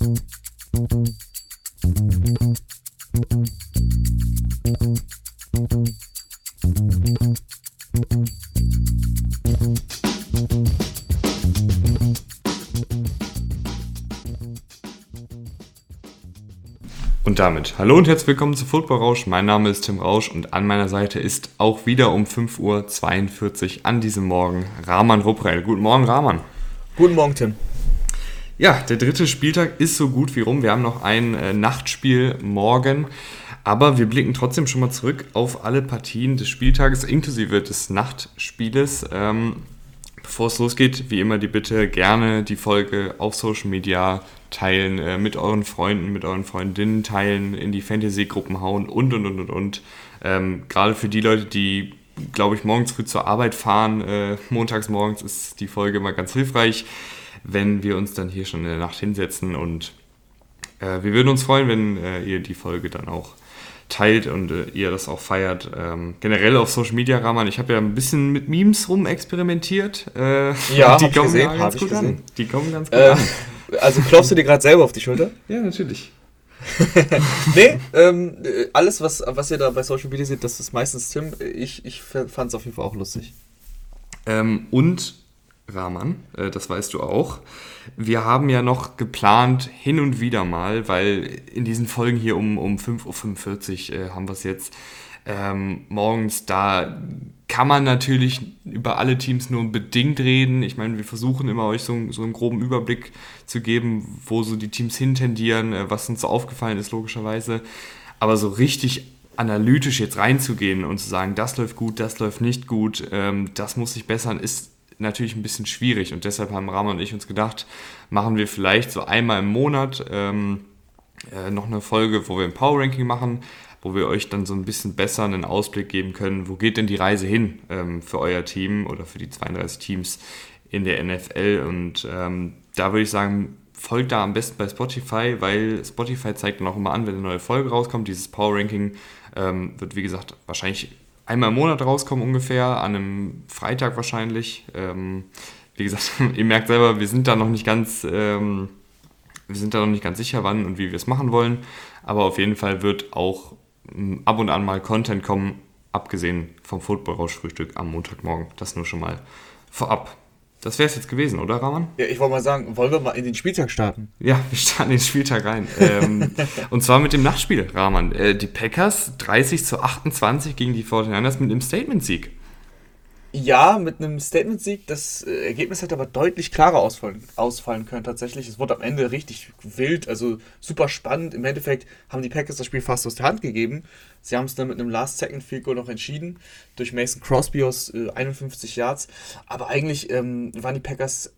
Und damit hallo und herzlich willkommen zu Football Rausch. Mein Name ist Tim Rausch und an meiner Seite ist auch wieder um 5.42 Uhr an diesem Morgen Rahman Ruprell. Guten Morgen, Rahman. Guten Morgen, Tim. Ja, der dritte Spieltag ist so gut wie rum. Wir haben noch ein äh, Nachtspiel morgen. Aber wir blicken trotzdem schon mal zurück auf alle Partien des Spieltages, inklusive des Nachtspieles. Ähm, bevor es losgeht, wie immer die Bitte, gerne die Folge auf Social Media teilen, äh, mit euren Freunden, mit euren Freundinnen teilen, in die Fantasy-Gruppen hauen und, und, und, und, und. Ähm, Gerade für die Leute, die, glaube ich, morgens früh zur Arbeit fahren, äh, montags morgens ist die Folge immer ganz hilfreich, wenn wir uns dann hier schon in der Nacht hinsetzen und äh, wir würden uns freuen, wenn äh, ihr die Folge dann auch teilt und äh, ihr das auch feiert. Ähm, generell auf Social Media, Rahman, ich habe ja ein bisschen mit Memes rum experimentiert. Äh, ja, die kommen gesehen, ganz gut gesehen. an. Die kommen ganz gut Äh, an. also klopfst du dir gerade selber auf die Schulter? Ja, natürlich. nee, ähm, äh, alles, was, was ihr da bei Social Media seht, das ist meistens Tim. Ich, ich fand es auf jeden Fall auch lustig. Ähm, und Rahman, äh, das weißt du auch. Wir haben ja noch geplant, hin und wieder mal, weil in diesen Folgen hier um, um 5.45 Uhr äh, haben wir es jetzt ähm, morgens, da kann man natürlich über alle Teams nur bedingt reden. Ich meine, wir versuchen immer euch so, so einen groben Überblick zu geben, wo so die Teams hintendieren, äh, was uns so aufgefallen ist, logischerweise. Aber so richtig analytisch jetzt reinzugehen und zu sagen, das läuft gut, das läuft nicht gut, ähm, das muss sich bessern, ist natürlich ein bisschen schwierig. Und deshalb haben Rama und ich uns gedacht, machen wir vielleicht so einmal im Monat ähm, äh, noch eine Folge, wo wir ein Power Ranking machen, wo wir euch dann so ein bisschen besser einen Ausblick geben können, wo geht denn die Reise hin ähm, für euer Team oder für die 32 Teams in der NFL. Und ähm, da würde ich sagen, folgt da am besten bei Spotify, weil Spotify zeigt dann auch immer an, wenn eine neue Folge rauskommt. Dieses Power Ranking ähm, wird, wie gesagt, wahrscheinlich einmal im Monat rauskommen ungefähr, an einem Freitag wahrscheinlich. Ähm, wie gesagt, ihr merkt selber, wir sind da noch nicht ganz, ähm, wir sind da noch nicht ganz sicher, wann und wie wir es machen wollen. Aber auf jeden Fall wird auch ab und an mal Content kommen, abgesehen vom Football-Rausch-Frühstück am Montagmorgen. Das nur schon mal vorab. Das wäre es jetzt gewesen, oder Raman? Ja, ich wollte mal sagen, wollen wir mal in den Spieltag starten? Ja, wir starten den Spieltag rein. ähm, und zwar mit dem Nachtspiel, Rahman. Äh, die Packers 30 zu 28 gegen die 49ers mit einem Statement-Sieg. Ja, mit einem Statement-Sieg. Das äh, Ergebnis hätte aber deutlich klarer ausfallen, ausfallen können tatsächlich. Es wurde am Ende richtig wild, also super spannend. Im Endeffekt haben die Packers das Spiel fast aus der Hand gegeben. Sie haben es dann mit einem Last-Second-Field-Goal noch entschieden, durch Mason Crosby aus äh, 51 Yards. Aber eigentlich ähm, waren die Packers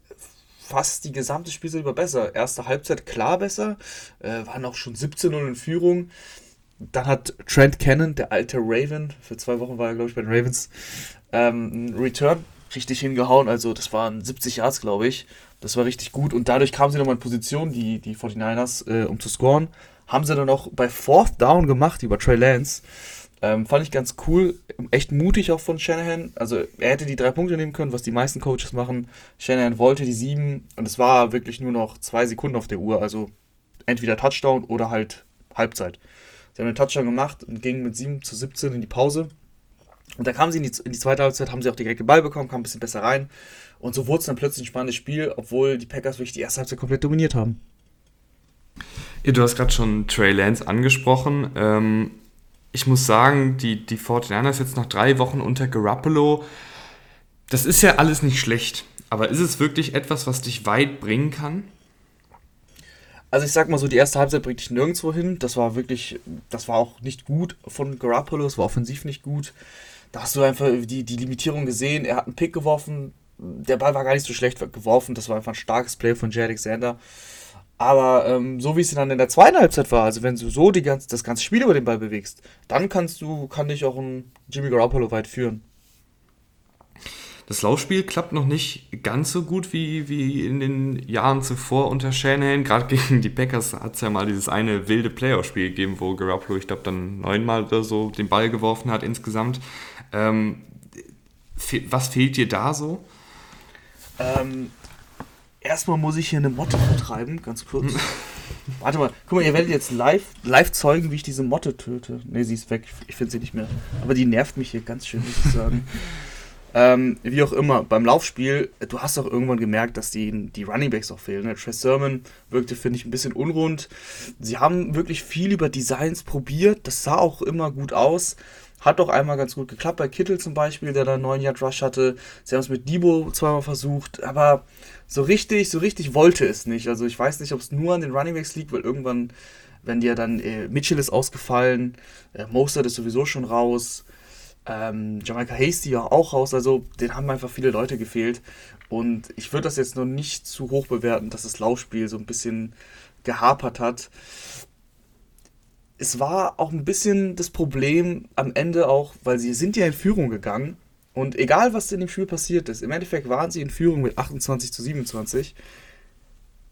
fast die gesamte Spielzeit über besser. Erste Halbzeit klar besser, äh, waren auch schon 17-0 in Führung. Dann hat Trent Cannon, der alte Raven, für zwei Wochen war er, glaube ich, bei den Ravens, ähm, Return richtig hingehauen. Also das waren 70 Yards, glaube ich. Das war richtig gut. Und dadurch kamen sie nochmal in Position, die, die 49ers, äh, um zu scoren. Haben sie dann auch bei Fourth Down gemacht über Trey Lance. Ähm, fand ich ganz cool. Echt mutig auch von Shanahan. Also er hätte die drei Punkte nehmen können, was die meisten Coaches machen. Shanahan wollte die sieben. Und es war wirklich nur noch zwei Sekunden auf der Uhr. Also entweder Touchdown oder halt Halbzeit. Sie haben einen Touchdown gemacht und gingen mit 7 zu 17 in die Pause. Und da kamen sie in die, in die zweite Halbzeit, haben sie auch direkt den Ball bekommen, kamen ein bisschen besser rein. Und so wurde es dann plötzlich ein spannendes Spiel, obwohl die Packers wirklich die erste Halbzeit komplett dominiert haben. Ja, du hast gerade schon Trey Lance angesprochen. Ähm, ich muss sagen, die, die 49ers jetzt nach drei Wochen unter Garoppolo, das ist ja alles nicht schlecht. Aber ist es wirklich etwas, was dich weit bringen kann? Also ich sag mal so, die erste Halbzeit bringt dich nirgendwo hin. Das war wirklich, das war auch nicht gut von Garoppolo, es war offensiv nicht gut. Da hast du einfach die, die Limitierung gesehen. Er hat einen Pick geworfen, der Ball war gar nicht so schlecht geworfen. Das war einfach ein starkes Play von Jay Alexander. Aber ähm, so wie es dann in der zweiten Halbzeit war, also wenn du so die ganze, das ganze Spiel über den Ball bewegst, dann kannst du, kann dich auch ein Jimmy Garoppolo weit führen. Das Laufspiel klappt noch nicht ganz so gut wie, wie in den Jahren zuvor unter Shanahan. Gerade gegen die Packers hat es ja mal dieses eine wilde Playoff-Spiel gegeben, wo Garoppolo, ich glaube, dann neunmal oder so den Ball geworfen hat insgesamt. Ähm, fe was fehlt dir da so? Ähm, erstmal muss ich hier eine Motte vertreiben, ganz kurz. Warte mal, guck mal, ihr werdet jetzt live, live zeugen, wie ich diese Motte töte. Ne, sie ist weg. Ich finde sie nicht mehr. Aber die nervt mich hier ganz schön, muss ich sagen. ähm, wie auch immer, beim Laufspiel, du hast auch irgendwann gemerkt, dass die, die Runningbacks auch fehlen. Ne? Trey Sermon wirkte, finde ich, ein bisschen unrund. Sie haben wirklich viel über Designs probiert. Das sah auch immer gut aus. Hat doch einmal ganz gut geklappt bei Kittel zum Beispiel, der da einen neuen Yard Rush hatte. Sie haben es mit Debo zweimal versucht, aber so richtig, so richtig wollte es nicht. Also ich weiß nicht, ob es nur an den Runningbacks liegt, weil irgendwann, wenn dir dann äh, Mitchell ist ausgefallen, äh, Mostert ist sowieso schon raus, ähm, Jamaica Hasty ja auch raus, also den haben einfach viele Leute gefehlt. Und ich würde das jetzt noch nicht zu hoch bewerten, dass das Laufspiel so ein bisschen gehapert hat es war auch ein bisschen das Problem am Ende auch, weil sie sind ja in Führung gegangen. Und egal, was in dem Spiel passiert ist, im Endeffekt waren sie in Führung mit 28 zu 27.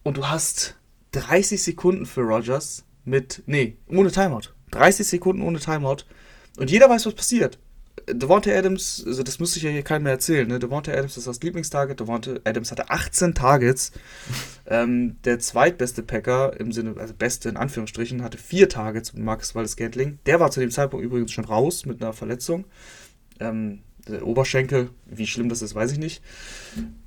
Und du hast 30 Sekunden für Rogers mit, nee, ohne Timeout. 30 Sekunden ohne Timeout. Und jeder weiß, was passiert. Devonta Adams, also das müsste ich ja hier keinem mehr erzählen, ne? Devonta Adams ist das Lieblingstarget. Devonta Adams hatte 18 Targets. ähm, der zweitbeste Packer, im Sinne, also beste in Anführungsstrichen, hatte vier Targets mit Marcus Waldes Gantling. Der war zu dem Zeitpunkt übrigens schon raus mit einer Verletzung. Ähm, der Oberschenkel, wie schlimm das ist, weiß ich nicht.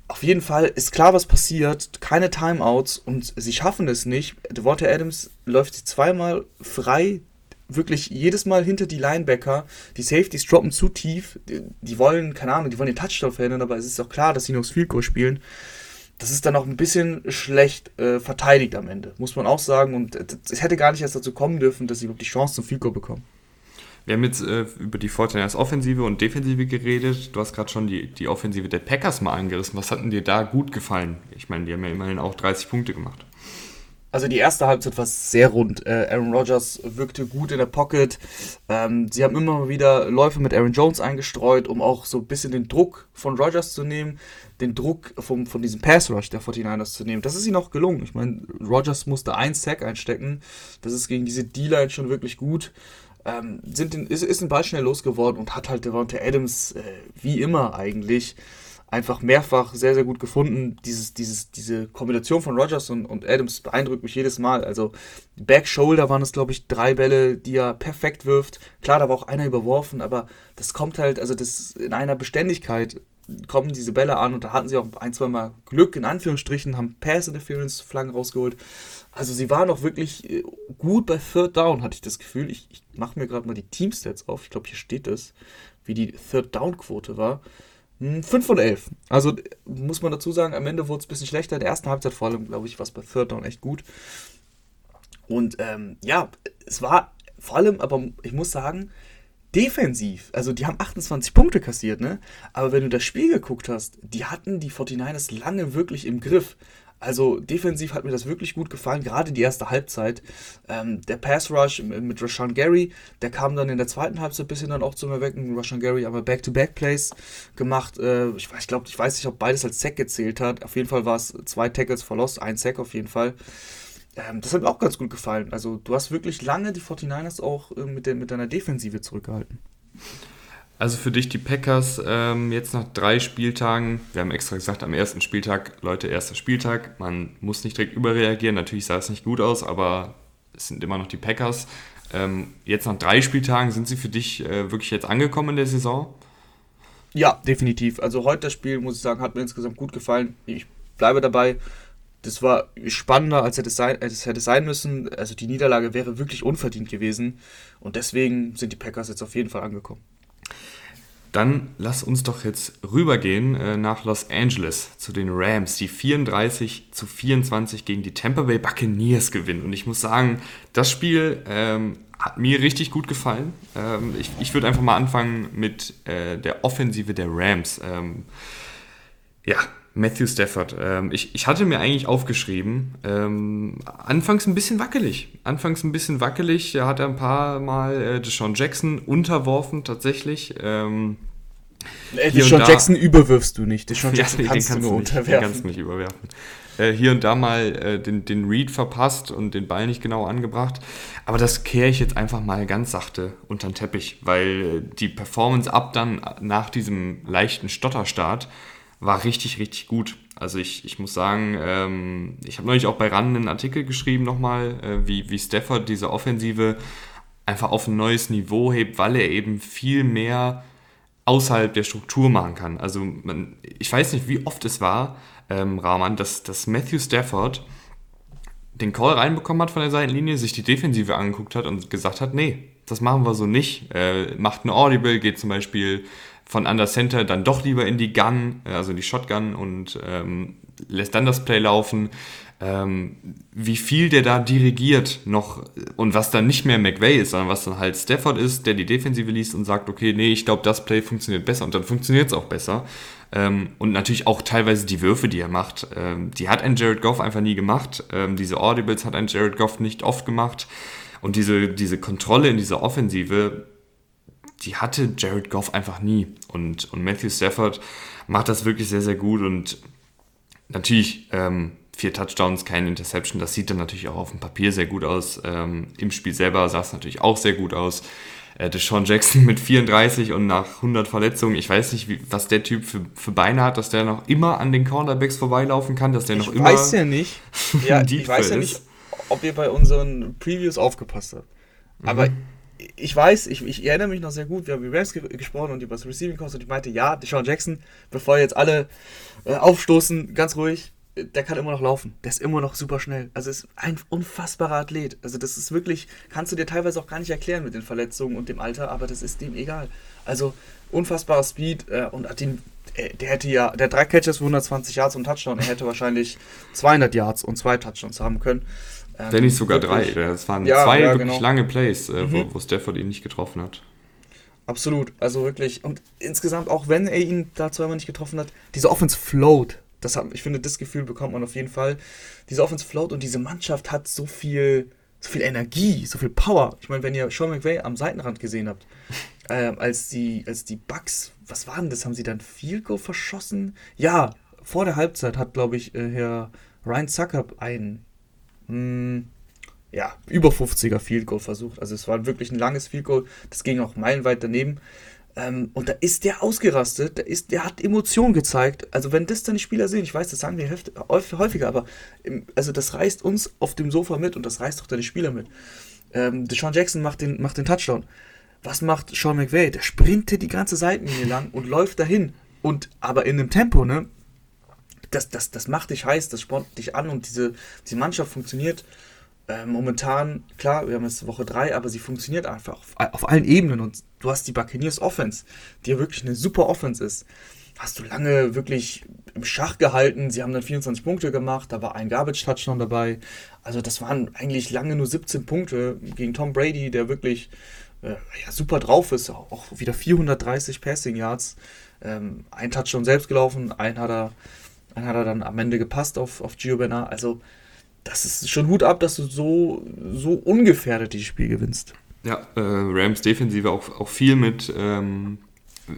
Auf jeden Fall ist klar, was passiert. Keine Timeouts und sie schaffen es nicht. Devonta Adams läuft sie zweimal frei wirklich jedes Mal hinter die Linebacker. Die Safeties droppen zu tief. Die, die, wollen, keine Ahnung, die wollen den Touchdown verhindern, aber es ist auch klar, dass sie nur das Field Goal spielen. Das ist dann auch ein bisschen schlecht äh, verteidigt am Ende, muss man auch sagen. Und es hätte gar nicht erst dazu kommen dürfen, dass sie überhaupt die Chance zum Field Goal bekommen. Wir haben jetzt äh, über die Fortiners Offensive und Defensive geredet. Du hast gerade schon die, die Offensive der Packers mal angerissen. Was hat denn dir da gut gefallen? Ich meine, die haben ja immerhin auch 30 Punkte gemacht. Also die erste Halbzeit war sehr rund. Äh, Aaron Rodgers wirkte gut in der Pocket. Ähm, sie haben immer wieder Läufe mit Aaron Jones eingestreut, um auch so ein bisschen den Druck von Rodgers zu nehmen, den Druck vom, von diesem Pass Rush der 49ers zu nehmen. Das ist ihnen auch gelungen. Ich meine, Rodgers musste einen Sack einstecken. Das ist gegen diese D-Line schon wirklich gut. Ähm, sind den, ist, ist ein Ball schnell losgeworden und hat halt Devonta Adams äh, wie immer eigentlich einfach mehrfach sehr, sehr gut gefunden. Dieses, dieses, diese Kombination von Rogers und, und Adams beeindruckt mich jedes Mal. Also Back Shoulder waren es, glaube ich, drei Bälle, die er perfekt wirft. Klar, da war auch einer überworfen, aber das kommt halt, also das in einer Beständigkeit kommen diese Bälle an und da hatten sie auch ein, zwei Mal Glück, in Anführungsstrichen, haben Pass Interference Flaggen rausgeholt. Also sie waren auch wirklich äh, gut bei Third Down, hatte ich das Gefühl. Ich, ich mache mir gerade mal die Teamstats auf. Ich glaube, hier steht es, wie die Third Down Quote war. 5 hm, von 11. Also muss man dazu sagen, am Ende wurde es ein bisschen schlechter. In der ersten Halbzeit vor allem, glaube ich, war es bei Third Down echt gut. Und ähm, ja, es war vor allem, aber ich muss sagen, defensiv. Also die haben 28 Punkte kassiert, ne? Aber wenn du das Spiel geguckt hast, die hatten die 49ers lange wirklich im Griff. Also defensiv hat mir das wirklich gut gefallen, gerade die erste Halbzeit. Ähm, der Pass Rush mit Rashawn Gary, der kam dann in der zweiten Halbzeit ein bisschen dann auch zum Erwecken. Rashawn Gary aber Back-to-Back-Plays gemacht. Äh, ich, ich glaube, ich weiß nicht, ob beides als Sack gezählt hat. Auf jeden Fall war es zwei Tackles verlost, ein Sack auf jeden Fall. Ähm, das hat mir auch ganz gut gefallen. Also du hast wirklich lange die 49ers auch äh, mit, der, mit deiner Defensive zurückgehalten. Also für dich die Packers ähm, jetzt nach drei Spieltagen, wir haben extra gesagt, am ersten Spieltag, Leute, erster Spieltag, man muss nicht direkt überreagieren, natürlich sah es nicht gut aus, aber es sind immer noch die Packers. Ähm, jetzt nach drei Spieltagen, sind sie für dich äh, wirklich jetzt angekommen in der Saison? Ja, definitiv. Also heute das Spiel, muss ich sagen, hat mir insgesamt gut gefallen. Ich bleibe dabei. Das war spannender, als hätte es sein, als es hätte sein müssen. Also die Niederlage wäre wirklich unverdient gewesen. Und deswegen sind die Packers jetzt auf jeden Fall angekommen. Dann lass uns doch jetzt rübergehen äh, nach Los Angeles zu den Rams, die 34 zu 24 gegen die Tampa Bay Buccaneers gewinnen. Und ich muss sagen, das Spiel ähm, hat mir richtig gut gefallen. Ähm, ich ich würde einfach mal anfangen mit äh, der Offensive der Rams. Ähm, ja, Matthew Stafford. Ähm, ich, ich hatte mir eigentlich aufgeschrieben, ähm, anfangs ein bisschen wackelig. Anfangs ein bisschen wackelig. Er hat ein paar Mal äh, Deshaun Jackson unterworfen, tatsächlich. Ähm, äh, Deshaun Jackson überwirfst du nicht. Deshaun Jackson ja, kannst, kannst, du nur nicht, unterwerfen. Den kannst du nicht überwerfen. Äh, hier und da mal äh, den, den Read verpasst und den Ball nicht genau angebracht. Aber das kehre ich jetzt einfach mal ganz sachte unter den Teppich, weil die Performance ab dann nach diesem leichten Stotterstart war richtig, richtig gut. Also ich, ich muss sagen, ähm, ich habe neulich auch bei RAN einen Artikel geschrieben nochmal, äh, wie, wie Stafford diese Offensive einfach auf ein neues Niveau hebt, weil er eben viel mehr außerhalb der Struktur machen kann. Also man, ich weiß nicht, wie oft es war, ähm, Rahman, dass, dass Matthew Stafford den Call reinbekommen hat von der Seitenlinie, sich die Defensive angeguckt hat und gesagt hat, nee, das machen wir so nicht. Äh, macht ein Audible, geht zum Beispiel von Under Center dann doch lieber in die Gun, äh, also in die Shotgun und ähm, lässt dann das Play laufen. Ähm, wie viel der da dirigiert noch und was dann nicht mehr McVay ist, sondern was dann halt Stafford ist, der die Defensive liest und sagt, okay, nee, ich glaube, das Play funktioniert besser und dann funktioniert es auch besser. Ähm, und natürlich auch teilweise die Würfe, die er macht. Ähm, die hat ein Jared Goff einfach nie gemacht. Ähm, diese Audibles hat ein Jared Goff nicht oft gemacht. Und diese, diese Kontrolle in dieser Offensive, die hatte Jared Goff einfach nie. Und, und Matthew Stafford macht das wirklich sehr, sehr gut. Und natürlich ähm, vier Touchdowns, keine Interception. Das sieht dann natürlich auch auf dem Papier sehr gut aus. Ähm, Im Spiel selber sah es natürlich auch sehr gut aus. Äh, Deshaun Jackson mit 34 und nach 100 Verletzungen. Ich weiß nicht, wie, was der Typ für, für Beine hat, dass der noch immer an den Cornerbacks vorbeilaufen kann, dass der noch ich immer. Ich weiß ja nicht. Ja, ich weiß ja nicht, ob ihr bei unseren Previews aufgepasst habt. Aber mhm. Ich weiß, ich, ich, erinnere mich noch sehr gut, wir haben über Rams ge gesprochen und über das Receiving Cost und ich meinte, ja, Deshaun Jackson, bevor jetzt alle äh, aufstoßen, ganz ruhig, der kann immer noch laufen. Der ist immer noch super schnell. Also ist ein unfassbarer Athlet. Also das ist wirklich, kannst du dir teilweise auch gar nicht erklären mit den Verletzungen und dem Alter, aber das ist dem egal. Also unfassbarer Speed äh, und ihn, äh, der hätte ja, der drei Catches für 120 Yards und Touchdown, er hätte wahrscheinlich 200 Yards und zwei Touchdowns haben können. Ähm, Wenn nicht sogar wirklich, drei. Das waren ja, zwei ja, wirklich genau. lange Plays, äh, mhm. wo, wo Stafford ihn nicht getroffen hat. Absolut, also wirklich. Und insgesamt, auch wenn er ihn da zweimal nicht getroffen hat, diese Offense float das hat, ich finde, das Gefühl bekommt man auf jeden Fall. Diese Offense float und diese Mannschaft hat so viel, so viel Energie, so viel Power. Ich meine, wenn ihr Sean McVay am Seitenrand gesehen habt, äh, als die, als die Bucks, was war denn das? Haben sie dann Field Goal verschossen? Ja, vor der Halbzeit hat, glaube ich, äh, Herr Ryan Zucker ein mh, hm, ja, über 50er Field Goal versucht. Also es war wirklich ein langes Field Goal. Das ging auch meilenweit daneben. Ähm, und da ist der ausgerastet, der, ist, der hat Emotionen gezeigt. Also wenn das die Spieler sehen, ich weiß, das sagen wir häufiger, aber im, also das reißt uns auf dem Sofa mit und das reißt auch deine Spieler mit. Ähm, Deshaun Jackson macht den, macht den Touchdown. Was macht Sean McVay? Der sprintet die ganze Seitenlinie lang und läuft dahin. Und aber in einem Tempo, ne? Das, das, das macht dich heiß, das spornt dich an und diese, diese Mannschaft funktioniert äh, momentan, klar, wir haben jetzt Woche 3, aber sie funktioniert einfach auf, auf, allen Ebenen und du hast die Buccaneers Offense, die ja wirklich eine super Offense ist. Hast du lange wirklich im Schach gehalten. Sie haben dann 24 Punkte gemacht, da war ein Garbage-Touchdown dabei. Also, das waren eigentlich lange nur 17 Punkte gegen Tom Brady, der wirklich äh, ja, super drauf ist. Auch wieder 430 Passing Yards. Ähm, ein Touchdown selbst gelaufen, einen hat er, einen hat er dann am Ende gepasst auf, auf Gio Bernard. Also, das ist schon Hut ab, dass du so, so ungefährdet dieses Spiel gewinnst. Ja, äh, Rams Defensive auch, auch viel mit, ähm,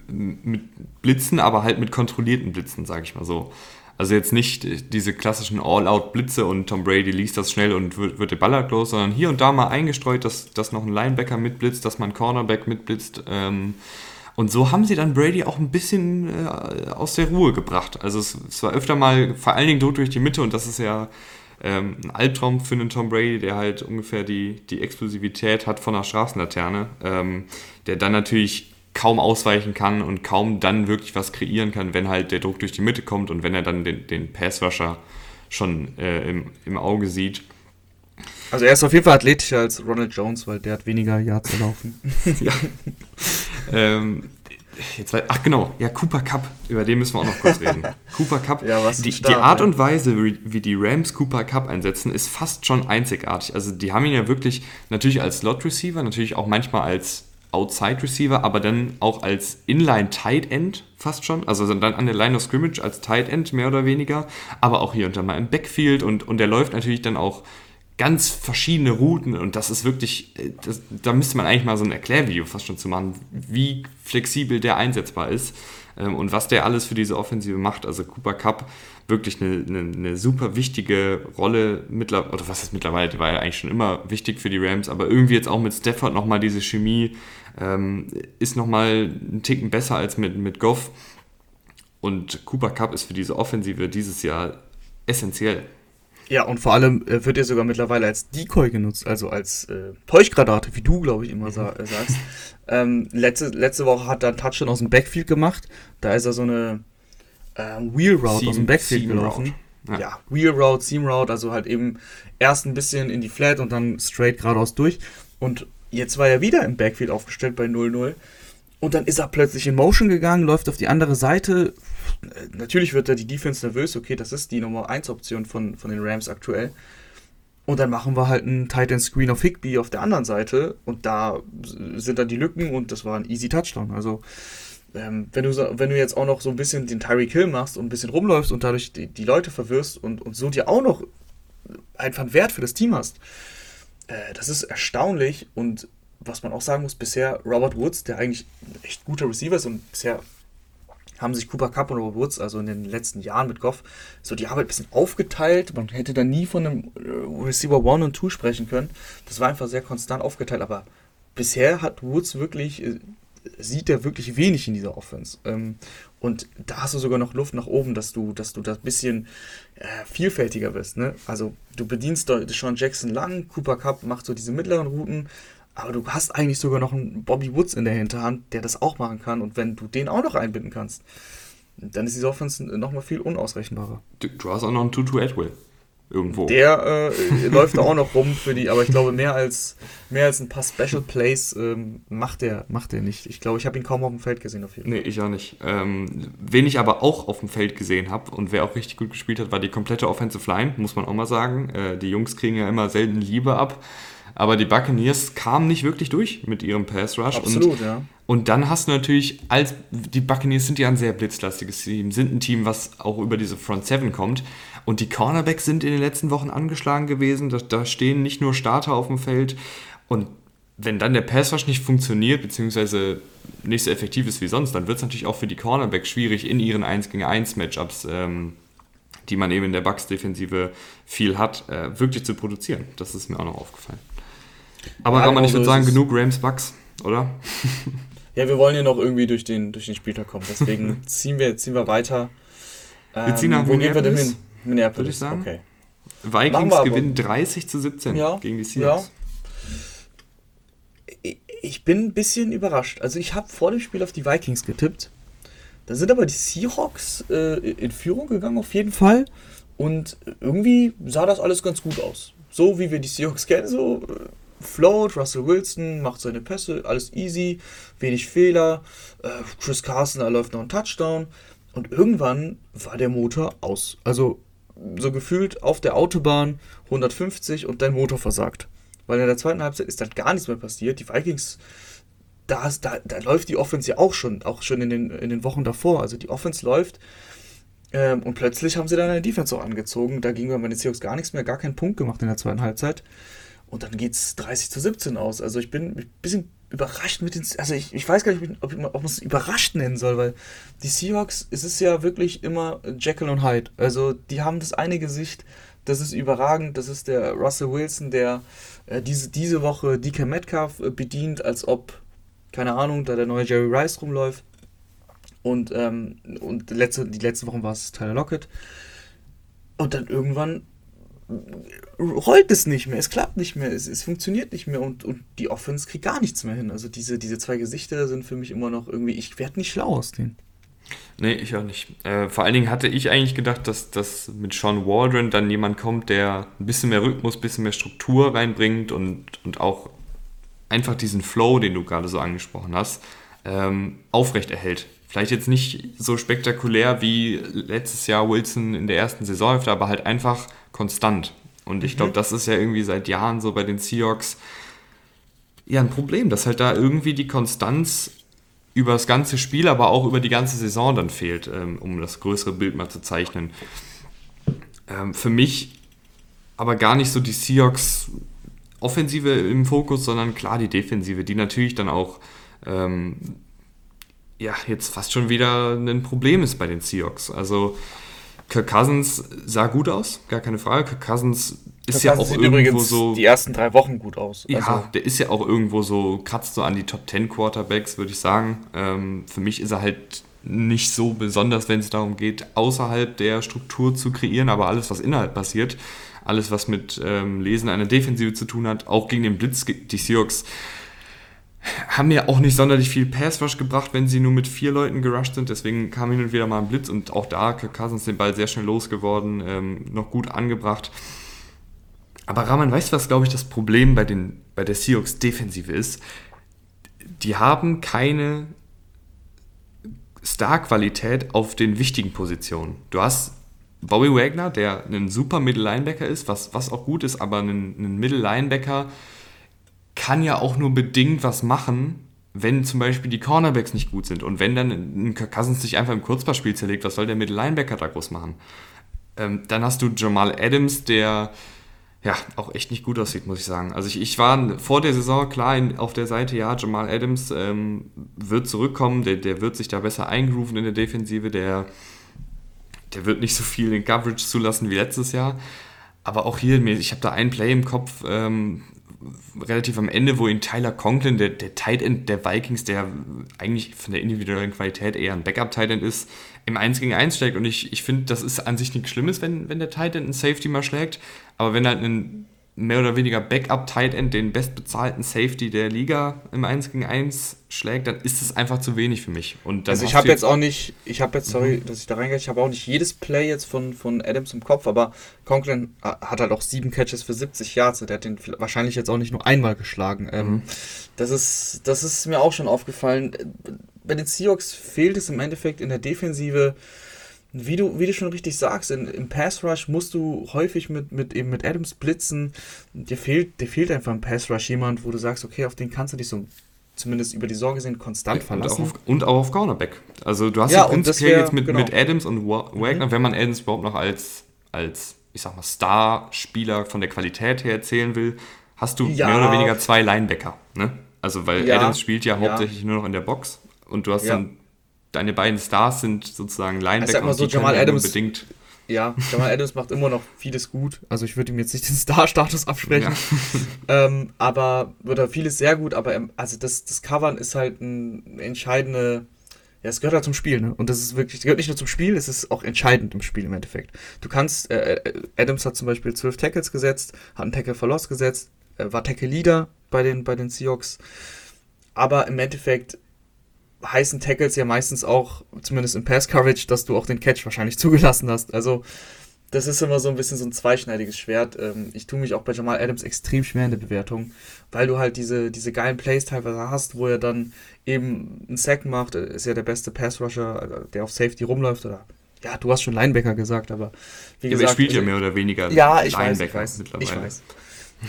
mit Blitzen, aber halt mit kontrollierten Blitzen, sage ich mal so. Also jetzt nicht diese klassischen All-Out-Blitze und Tom Brady liest das schnell und wird, wird der halt los, sondern hier und da mal eingestreut, dass, dass noch ein Linebacker mitblitzt, dass man Cornerback mitblitzt. Ähm, und so haben sie dann Brady auch ein bisschen äh, aus der Ruhe gebracht. Also es, es, war öfter mal vor allen Dingen Druck durch die Mitte und das ist ja ähm, ein Albtraum für einen Tom Brady, der halt ungefähr die, die Explosivität hat von einer Straßenlaterne, ähm, der dann natürlich kaum ausweichen kann und kaum dann wirklich was kreieren kann, wenn halt der Druck durch die Mitte kommt und wenn er dann den, den Passrusher schon äh, im, im Auge sieht. Also er ist auf jeden Fall athletischer als Ronald Jones, weil der hat weniger Yards erlaufen. ja. ähm, Jetzt, ach genau, ja, Cooper Cup, über den müssen wir auch noch kurz reden. Cooper Cup, ja, was die, Start, die Art und Weise, wie, wie die Rams Cooper Cup einsetzen, ist fast schon einzigartig. Also die haben ihn ja wirklich natürlich als Slot Receiver, natürlich auch manchmal als Outside Receiver, aber dann auch als Inline Tight End fast schon. Also dann an der Line of Scrimmage als Tight End mehr oder weniger, aber auch hier und da mal im Backfield und, und der läuft natürlich dann auch ganz verschiedene Routen und das ist wirklich, äh, das, da müsste man eigentlich mal so ein Erklärvideo fast schon zu machen, wie flexibel der einsetzbar ist ähm, und was der alles für diese Offensive macht. Also Cooper Cup wirklich eine, eine, eine super wichtige Rolle mittlerweile, oder was ist mittlerweile, die war ja eigentlich schon immer wichtig für die Rams, aber irgendwie jetzt auch mit Stafford nochmal diese Chemie ähm, ist nochmal einen Ticken besser als mit, mit Goff Und Cooper Cup ist für diese Offensive dieses Jahr essentiell. Ja, und vor allem äh, wird er sogar mittlerweile als Decoy genutzt, also als äh, Täuschgranate, wie du, glaube ich, immer sa äh, sagst. ähm, letzte, letzte Woche hat er einen Touchdown aus dem Backfield gemacht. Da ist er so eine äh, Wheel Route Seam, aus dem Backfield Seam gelaufen. Ja. ja. Wheel Route, Seam Route, also halt eben erst ein bisschen in die Flat und dann straight geradeaus durch. Und jetzt war er wieder im Backfield aufgestellt bei 0-0. Und dann ist er plötzlich in Motion gegangen, läuft auf die andere Seite, natürlich wird da die Defense nervös, okay, das ist die Nummer 1 Option von, von den Rams aktuell. Und dann machen wir halt einen Tight Screen auf Higby auf der anderen Seite und da sind dann die Lücken und das war ein easy Touchdown. Also ähm, wenn, du, wenn du jetzt auch noch so ein bisschen den Tyreek Hill machst und ein bisschen rumläufst und dadurch die, die Leute verwirrst und, und so dir auch noch einfach einen Wert für das Team hast, äh, das ist erstaunlich und was man auch sagen muss, bisher Robert Woods, der eigentlich ein echt guter Receiver ist und bisher haben sich Cooper Cup und Robert Woods, also in den letzten Jahren mit Goff, so die Arbeit ein bisschen aufgeteilt. Man hätte da nie von einem äh, Receiver 1 und 2 sprechen können. Das war einfach sehr konstant aufgeteilt, aber bisher hat Woods wirklich, äh, sieht er wirklich wenig in dieser Offense. Ähm, und da hast du sogar noch Luft nach oben, dass du, dass du das bisschen äh, vielfältiger wirst. Ne? Also du bedienst Sean Jackson lang, Cooper Cup macht so diese mittleren Routen, aber du hast eigentlich sogar noch einen Bobby Woods in der Hinterhand, der das auch machen kann. Und wenn du den auch noch einbinden kannst, dann ist diese Offense nochmal viel unausrechenbarer. Du, du, hast auch noch einen Tutu Atwell. Irgendwo. Der äh, läuft da auch noch rum für die, aber ich glaube, mehr als, mehr als ein paar Special Plays ähm, macht er macht er nicht. Ich glaube, ich habe ihn kaum auf dem Feld gesehen auf jeden Fall. Nee, ich auch nicht. Ähm, wen ich aber auch auf dem Feld gesehen habe und wer auch richtig gut gespielt hat, war die komplette Offensive Line, muss man auch mal sagen. Äh, die Jungs kriegen ja immer selten Liebe ab. Aber die Buccaneers kamen nicht wirklich durch mit ihrem Pass Rush. Absolut, und, ja. Und dann hast du natürlich, als die Buccaneers sind ja ein sehr blitzlastiges Team, sind ein Team, was auch über diese Front Seven kommt. Und die Cornerbacks sind in den letzten Wochen angeschlagen gewesen. Da, da stehen nicht nur Starter auf dem Feld. Und wenn dann der Pass Rush nicht funktioniert, beziehungsweise nicht so effektiv ist wie sonst, dann wird es natürlich auch für die Cornerbacks schwierig, in ihren 1 gegen 1 Matchups, ähm, die man eben in der Bucks-Defensive viel hat, äh, wirklich zu produzieren. Das ist mir auch noch aufgefallen. Aber Roman, ich würde sagen, genug Rams Bucks, oder? Ja, wir wollen ja noch irgendwie durch den, durch den Spieltag kommen. Deswegen ziehen wir, ziehen wir weiter. Ähm, wir ziehen nach ähm, wo gehen wir denn hin? Minneapolis, würde ich sagen. Okay. Vikings gewinnen 30 zu 17 ja, gegen die Seahawks. Ja. Ich bin ein bisschen überrascht. Also ich habe vor dem Spiel auf die Vikings getippt. Da sind aber die Seahawks äh, in Führung gegangen auf jeden Fall. Und irgendwie sah das alles ganz gut aus. So wie wir die Seahawks kennen, so äh, float, Russell Wilson macht seine Pässe, alles easy, wenig Fehler. Äh, Chris Carson erläuft noch einen Touchdown. Und irgendwann war der Motor aus. Also so gefühlt auf der Autobahn 150 und dein Motor versagt. Weil in der zweiten Halbzeit ist dann gar nichts mehr passiert. Die Vikings, da, da, da läuft die Offense ja auch schon, auch schon in den, in den Wochen davor. Also die Offense läuft. Ähm, und plötzlich haben sie dann eine Defense auch angezogen. Da ging bei den Seahawks gar nichts mehr, gar keinen Punkt gemacht in der zweiten Halbzeit. Und dann geht es 30 zu 17 aus. Also ich bin ein bisschen überrascht mit den. Also ich, ich weiß gar nicht, ob, ich, ob man es überrascht nennen soll, weil die Seahawks, es ist ja wirklich immer Jekyll und Hyde. Also die haben das eine Gesicht, das ist überragend. Das ist der Russell Wilson, der äh, diese, diese Woche DK Metcalf äh, bedient, als ob, keine Ahnung, da der neue Jerry Rice rumläuft. Und, ähm, und letzte, die letzte Woche war es Tyler Lockett. Und dann irgendwann rollt es nicht mehr, es klappt nicht mehr, es, es funktioniert nicht mehr und, und die Offense kriegt gar nichts mehr hin. Also diese, diese zwei Gesichter sind für mich immer noch irgendwie, ich werde nicht schlau aus denen. Nee, ich auch nicht. Äh, vor allen Dingen hatte ich eigentlich gedacht, dass, dass mit Sean Waldron dann jemand kommt, der ein bisschen mehr Rhythmus, ein bisschen mehr Struktur reinbringt und, und auch einfach diesen Flow, den du gerade so angesprochen hast, ähm, aufrechterhält. Vielleicht jetzt nicht so spektakulär wie letztes Jahr Wilson in der ersten Saison, aber halt einfach konstant. Und ich glaube, mhm. das ist ja irgendwie seit Jahren so bei den Seahawks ja ein Problem, dass halt da irgendwie die Konstanz über das ganze Spiel, aber auch über die ganze Saison dann fehlt, ähm, um das größere Bild mal zu zeichnen. Ähm, für mich aber gar nicht so die Seahawks Offensive im Fokus, sondern klar die Defensive, die natürlich dann auch ähm, ja jetzt fast schon wieder ein Problem ist bei den Seahawks. Also Kirk Cousins sah gut aus, gar keine Frage. Kirk Cousins ist Kirk ja Cousins auch irgendwo so. Die ersten drei Wochen gut aus. Ja, also. der ist ja auch irgendwo so, kratzt so an die Top 10 Quarterbacks, würde ich sagen. Ähm, für mich ist er halt nicht so besonders, wenn es darum geht, außerhalb der Struktur zu kreieren, aber alles, was innerhalb passiert, alles, was mit ähm, Lesen einer Defensive zu tun hat, auch gegen den Blitz, die Seahawks haben ja auch nicht sonderlich viel Pass-Rush gebracht, wenn sie nur mit vier Leuten gerusht sind. Deswegen kam hin und wieder mal ein Blitz und auch da Kirk Cousins den Ball sehr schnell losgeworden, ähm, noch gut angebracht. Aber Rahman, weißt du, was, glaube ich, das Problem bei, den, bei der Seahawks-Defensive ist? Die haben keine Star-Qualität auf den wichtigen Positionen. Du hast Bobby Wagner, der ein super Middle-Linebacker ist, was, was auch gut ist, aber ein, ein Middle-Linebacker kann ja auch nur bedingt was machen, wenn zum Beispiel die Cornerbacks nicht gut sind. Und wenn dann ein Kirk Cousins sich einfach im Kurzpassspiel zerlegt, was soll der Middle-Linebacker da groß machen? Ähm, dann hast du Jamal Adams, der ja, auch echt nicht gut aussieht, muss ich sagen. Also ich, ich war vor der Saison klar in, auf der Seite, ja, Jamal Adams ähm, wird zurückkommen, der, der wird sich da besser eingrooven in der Defensive, der, der wird nicht so viel in Coverage zulassen wie letztes Jahr. Aber auch hier, ich habe da ein Play im Kopf, ähm, relativ am Ende, wo ihn Tyler Conklin, der, der Tight End der Vikings, der eigentlich von der individuellen Qualität eher ein Backup-Tight End ist, im 1 gegen 1 schlägt. Und ich, ich finde, das ist an sich nichts Schlimmes, wenn, wenn der Tight End einen Safety mal schlägt. Aber wenn halt ein mehr oder weniger Backup-Tight End den bestbezahlten Safety der Liga im 1 gegen 1 schlägt, dann ist es einfach zu wenig für mich. Und also ich habe jetzt auch nicht, ich habe jetzt, sorry, mhm. dass ich da reingehe, ich habe auch nicht jedes Play jetzt von, von Adams im Kopf, aber Conklin hat halt auch sieben Catches für 70 Yards, der hat den wahrscheinlich jetzt auch nicht nur einmal geschlagen. Ähm, mhm. das, ist, das ist mir auch schon aufgefallen. Bei den Seahawks fehlt es im Endeffekt in der Defensive wie du, wie du schon richtig sagst, in, im Pass Rush musst du häufig mit, mit, eben mit Adams blitzen. Dir fehlt, dir fehlt einfach im Pass Rush jemand, wo du sagst, okay, auf den kannst du dich so zumindest über die Sorge gesehen konstant verlassen. Und auch, auf, und auch auf Cornerback. Also du hast ja, ja prinzipiell wär, jetzt mit, genau. mit Adams und Wagner, mhm. wenn man Adams überhaupt noch als, als ich sag mal, Star-Spieler von der Qualität her erzählen will, hast du ja. mehr oder weniger zwei Linebacker. Ne? Also weil ja. Adams spielt ja hauptsächlich nur noch in der Box und du hast dann deine beiden Stars sind sozusagen Linebacker also und die Jamal Adams, unbedingt. Ja, Jamal Adams macht immer noch vieles gut. Also ich würde ihm jetzt nicht den Star-Status absprechen. Ja. ähm, aber oder vieles sehr gut, aber also das, das Covern ist halt ein entscheidende. Ja, es gehört halt zum Spiel, ne? Und das ist wirklich, es gehört nicht nur zum Spiel, es ist auch entscheidend im Spiel im Endeffekt. Du kannst, äh, äh Adams hat zum Beispiel zwölf Tackles gesetzt, hat einen Tackle for Loss gesetzt, äh, war Tackle-Leader bei den, bei den Seahawks. Aber im Endeffekt heißen Tackles ja meistens auch, zumindest im Pass Coverage, dass du auch den Catch wahrscheinlich zugelassen hast. Also das ist immer so ein bisschen so ein zweischneidiges Schwert. Ähm, ich tue mich auch bei Jamal Adams extrem schwer in der Bewertung, weil du halt diese, diese geilen Plays teilweise hast, wo er dann eben einen Sack macht. Ist ja der beste Pass-Rusher, der auf Safety rumläuft oder ja, du hast schon Linebacker gesagt, aber wie ja, gesagt. Er spielt ja also mehr oder weniger ja, ich Linebacker weiß, ich weiß, mittlerweile. Ich weiß.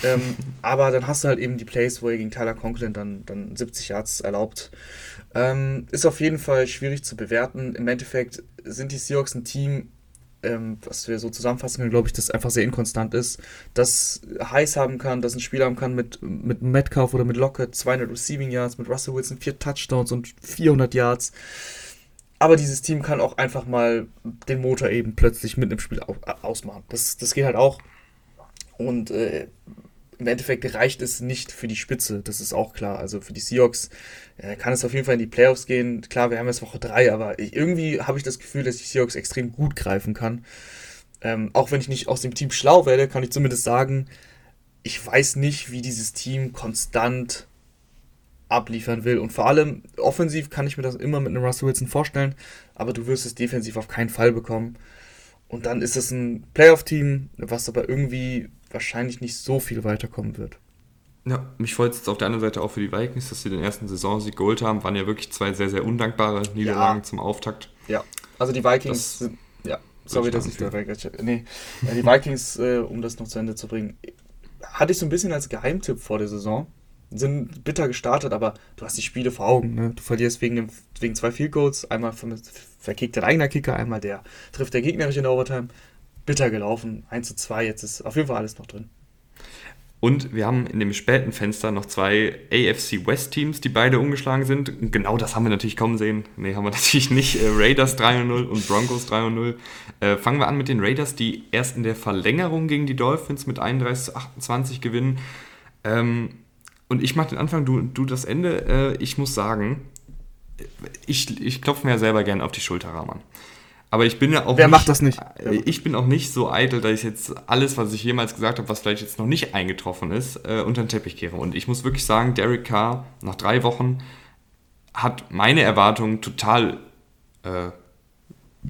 ähm, aber dann hast du halt eben die Plays, wo er gegen Tyler Conklin dann, dann 70 Yards erlaubt. Ähm, ist auf jeden Fall schwierig zu bewerten. Im Endeffekt sind die Seahawks ein Team, ähm, was wir so zusammenfassen können, glaube ich, das einfach sehr inkonstant ist, das heiß haben kann, das ein Spiel haben kann mit, mit Metcalf oder mit Lockett, 200 Receiving Yards, mit Russell Wilson 4 Touchdowns und 400 Yards. Aber dieses Team kann auch einfach mal den Motor eben plötzlich mit einem Spiel ausmachen. Das, das geht halt auch. Und äh, im Endeffekt reicht es nicht für die Spitze, das ist auch klar. Also für die Seahawks äh, kann es auf jeden Fall in die Playoffs gehen. Klar, wir haben jetzt Woche 3, aber ich, irgendwie habe ich das Gefühl, dass die Seahawks extrem gut greifen kann. Ähm, auch wenn ich nicht aus dem Team schlau werde, kann ich zumindest sagen, ich weiß nicht, wie dieses Team konstant abliefern will. Und vor allem offensiv kann ich mir das immer mit einem Russell Wilson vorstellen, aber du wirst es defensiv auf keinen Fall bekommen. Und dann ist es ein Playoff-Team, was aber irgendwie wahrscheinlich nicht so viel weiterkommen wird. Ja, mich freut es jetzt auf der anderen Seite auch für die Vikings, dass sie den ersten Saisonsieg geholt haben. Waren ja wirklich zwei sehr, sehr undankbare Niederlagen ja. zum Auftakt. Ja, also die Vikings das sind, ja, sorry, dass ich da. Nee, die Vikings, äh, um das noch zu Ende zu bringen, hatte ich so ein bisschen als Geheimtipp vor der Saison. Sind bitter gestartet, aber du hast die Spiele vor Augen. Ne? Du verlierst wegen, dem, wegen zwei Field Goals. Einmal verkickt dein eigener Kicker, einmal der trifft der gegnerische in der Overtime bitter gelaufen. 1 zu 2, jetzt ist auf jeden Fall alles noch drin. Und wir haben in dem späten Fenster noch zwei AFC West Teams, die beide umgeschlagen sind. Genau das haben wir natürlich kommen sehen. Nee, haben wir natürlich nicht. Äh, Raiders 3-0 und Broncos 3-0. Äh, fangen wir an mit den Raiders, die erst in der Verlängerung gegen die Dolphins mit 31 zu 28 gewinnen. Ähm, und ich mache den Anfang, du, du das Ende. Äh, ich muss sagen, ich, ich klopfe mir ja selber gerne auf die Schulter, Rahman. Aber ich bin ja auch. Wer nicht, macht das nicht? Äh, ich bin auch nicht so eitel, dass ich jetzt alles, was ich jemals gesagt habe, was vielleicht jetzt noch nicht eingetroffen ist, äh, unter den Teppich kehre. Und ich muss wirklich sagen, Derek Carr nach drei Wochen hat meine Erwartungen total. Äh,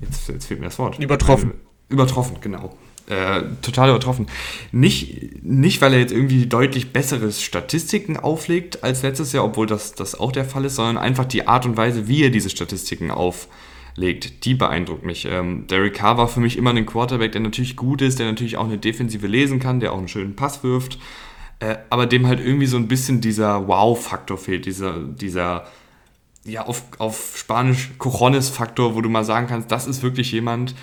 jetzt, jetzt fehlt mir das Wort. Übertroffen. Übertroffen, genau. Äh, total übertroffen. Nicht, nicht, weil er jetzt irgendwie deutlich bessere Statistiken auflegt als letztes Jahr, obwohl das, das auch der Fall ist, sondern einfach die Art und Weise, wie er diese Statistiken auflegt legt, die beeindruckt mich. Ähm, Derek Carr war für mich immer ein Quarterback, der natürlich gut ist, der natürlich auch eine Defensive lesen kann, der auch einen schönen Pass wirft, äh, aber dem halt irgendwie so ein bisschen dieser Wow-Faktor fehlt, dieser, dieser ja, auf, auf Spanisch Cojones-Faktor, wo du mal sagen kannst, das ist wirklich jemand,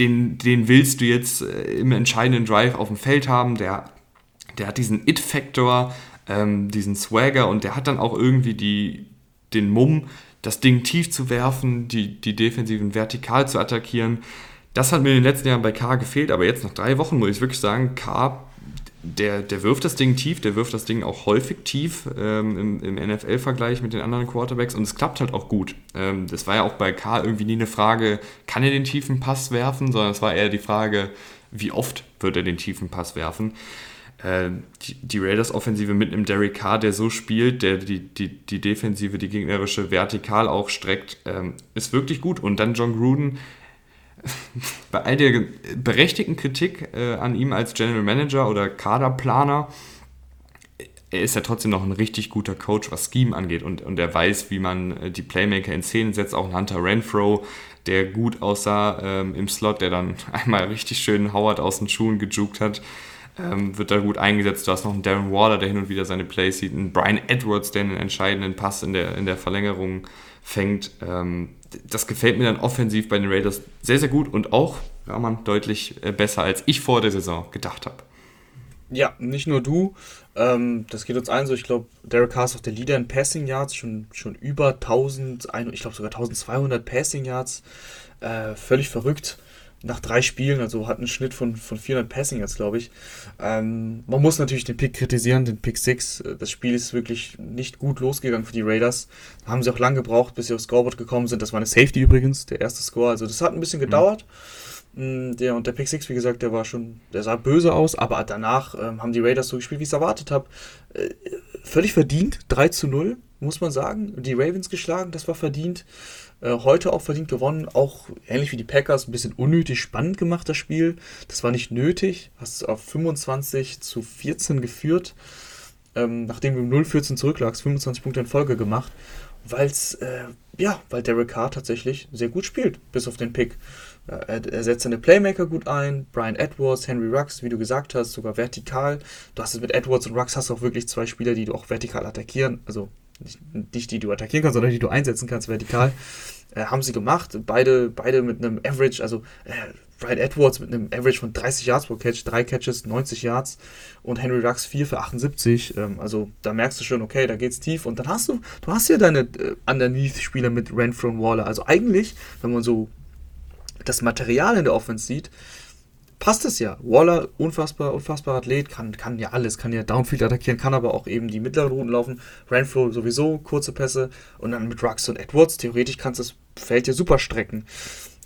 den, den willst du jetzt äh, im entscheidenden Drive auf dem Feld haben, der, der hat diesen It-Faktor, ähm, diesen Swagger und der hat dann auch irgendwie die, den Mumm, das Ding tief zu werfen, die, die Defensiven vertikal zu attackieren. Das hat mir in den letzten Jahren bei K gefehlt, aber jetzt nach drei Wochen muss ich wirklich sagen, K, der, der wirft das Ding tief, der wirft das Ding auch häufig tief ähm, im, im NFL-Vergleich mit den anderen Quarterbacks und es klappt halt auch gut. Ähm, das war ja auch bei K irgendwie nie eine Frage, kann er den tiefen Pass werfen, sondern es war eher die Frage, wie oft wird er den tiefen Pass werfen. Äh, die, Raiders-Offensive mit einem Derek Carr, der so spielt, der die, die, die Defensive, die gegnerische vertikal auch streckt, ähm, ist wirklich gut. Und dann John Gruden, bei all der berechtigten Kritik äh, an ihm als General Manager oder Kaderplaner, er ist ja trotzdem noch ein richtig guter Coach, was Scheme angeht. Und, und er weiß, wie man äh, die Playmaker in Szene setzt. Auch Hunter Renfro, der gut aussah ähm, im Slot, der dann einmal richtig schön Howard aus den Schuhen gejuckt hat ähm, wird da gut eingesetzt. Du hast noch einen Darren Waller, der hin und wieder seine Plays sieht, einen Brian Edwards, der einen entscheidenden Pass in der, in der Verlängerung fängt. Ähm, das gefällt mir dann offensiv bei den Raiders sehr, sehr gut und auch, Rahman, deutlich äh, besser, als ich vor der Saison gedacht habe. Ja, nicht nur du. Ähm, das geht uns allen so. Ich glaube, Derek Carr ist auch der Leader in Passing Yards, schon, schon über 1000, ich glaube sogar 1200 Passing Yards. Äh, völlig verrückt nach drei Spielen, also hat einen Schnitt von, von 400 Passing jetzt, glaube ich. Ähm, man muss natürlich den Pick kritisieren, den Pick 6. Das Spiel ist wirklich nicht gut losgegangen für die Raiders. Da haben sie auch lange gebraucht, bis sie aufs Scoreboard gekommen sind. Das war eine Safety übrigens, der erste Score. Also das hat ein bisschen gedauert. Mhm. Der, und der Pick 6, wie gesagt, der war schon, der sah böse aus, aber danach ähm, haben die Raiders so gespielt, wie ich es erwartet habe. Äh, völlig verdient, 3 zu 0, muss man sagen. Die Ravens geschlagen, das war verdient. Äh, heute auch verdient gewonnen, auch ähnlich wie die Packers, ein bisschen unnötig spannend gemacht, das Spiel. Das war nicht nötig, hast auf 25 zu 14 geführt, ähm, nachdem du 0-14 zurücklagst, 25 Punkte in Folge gemacht, weil's, äh, ja, weil Derek Carr tatsächlich sehr gut spielt, bis auf den Pick. Er, setzt seine Playmaker gut ein, Brian Edwards, Henry Rux, wie du gesagt hast, sogar vertikal. Du hast es mit Edwards und Rux hast du auch wirklich zwei Spieler, die du auch vertikal attackieren, also nicht, die du attackieren kannst, sondern die du einsetzen kannst vertikal. Äh, haben sie gemacht. Beide, beide mit einem Average, also äh, Brian Edwards mit einem Average von 30 Yards pro Catch, drei Catches, 90 Yards und Henry Rux 4 für 78. Ähm, also da merkst du schon, okay, da geht's tief. Und dann hast du, du hast ja deine äh, Underneath-Spieler mit Renfro und Waller. Also eigentlich, wenn man so das Material in der Offense sieht, passt es ja. Waller, unfassbar, unfassbar Athlet, kann, kann ja alles, kann ja Downfield attackieren, kann aber auch eben die mittleren Routen laufen. Renfro sowieso, kurze Pässe und dann mit Rux und Edwards, theoretisch kannst du das Feld ja super strecken.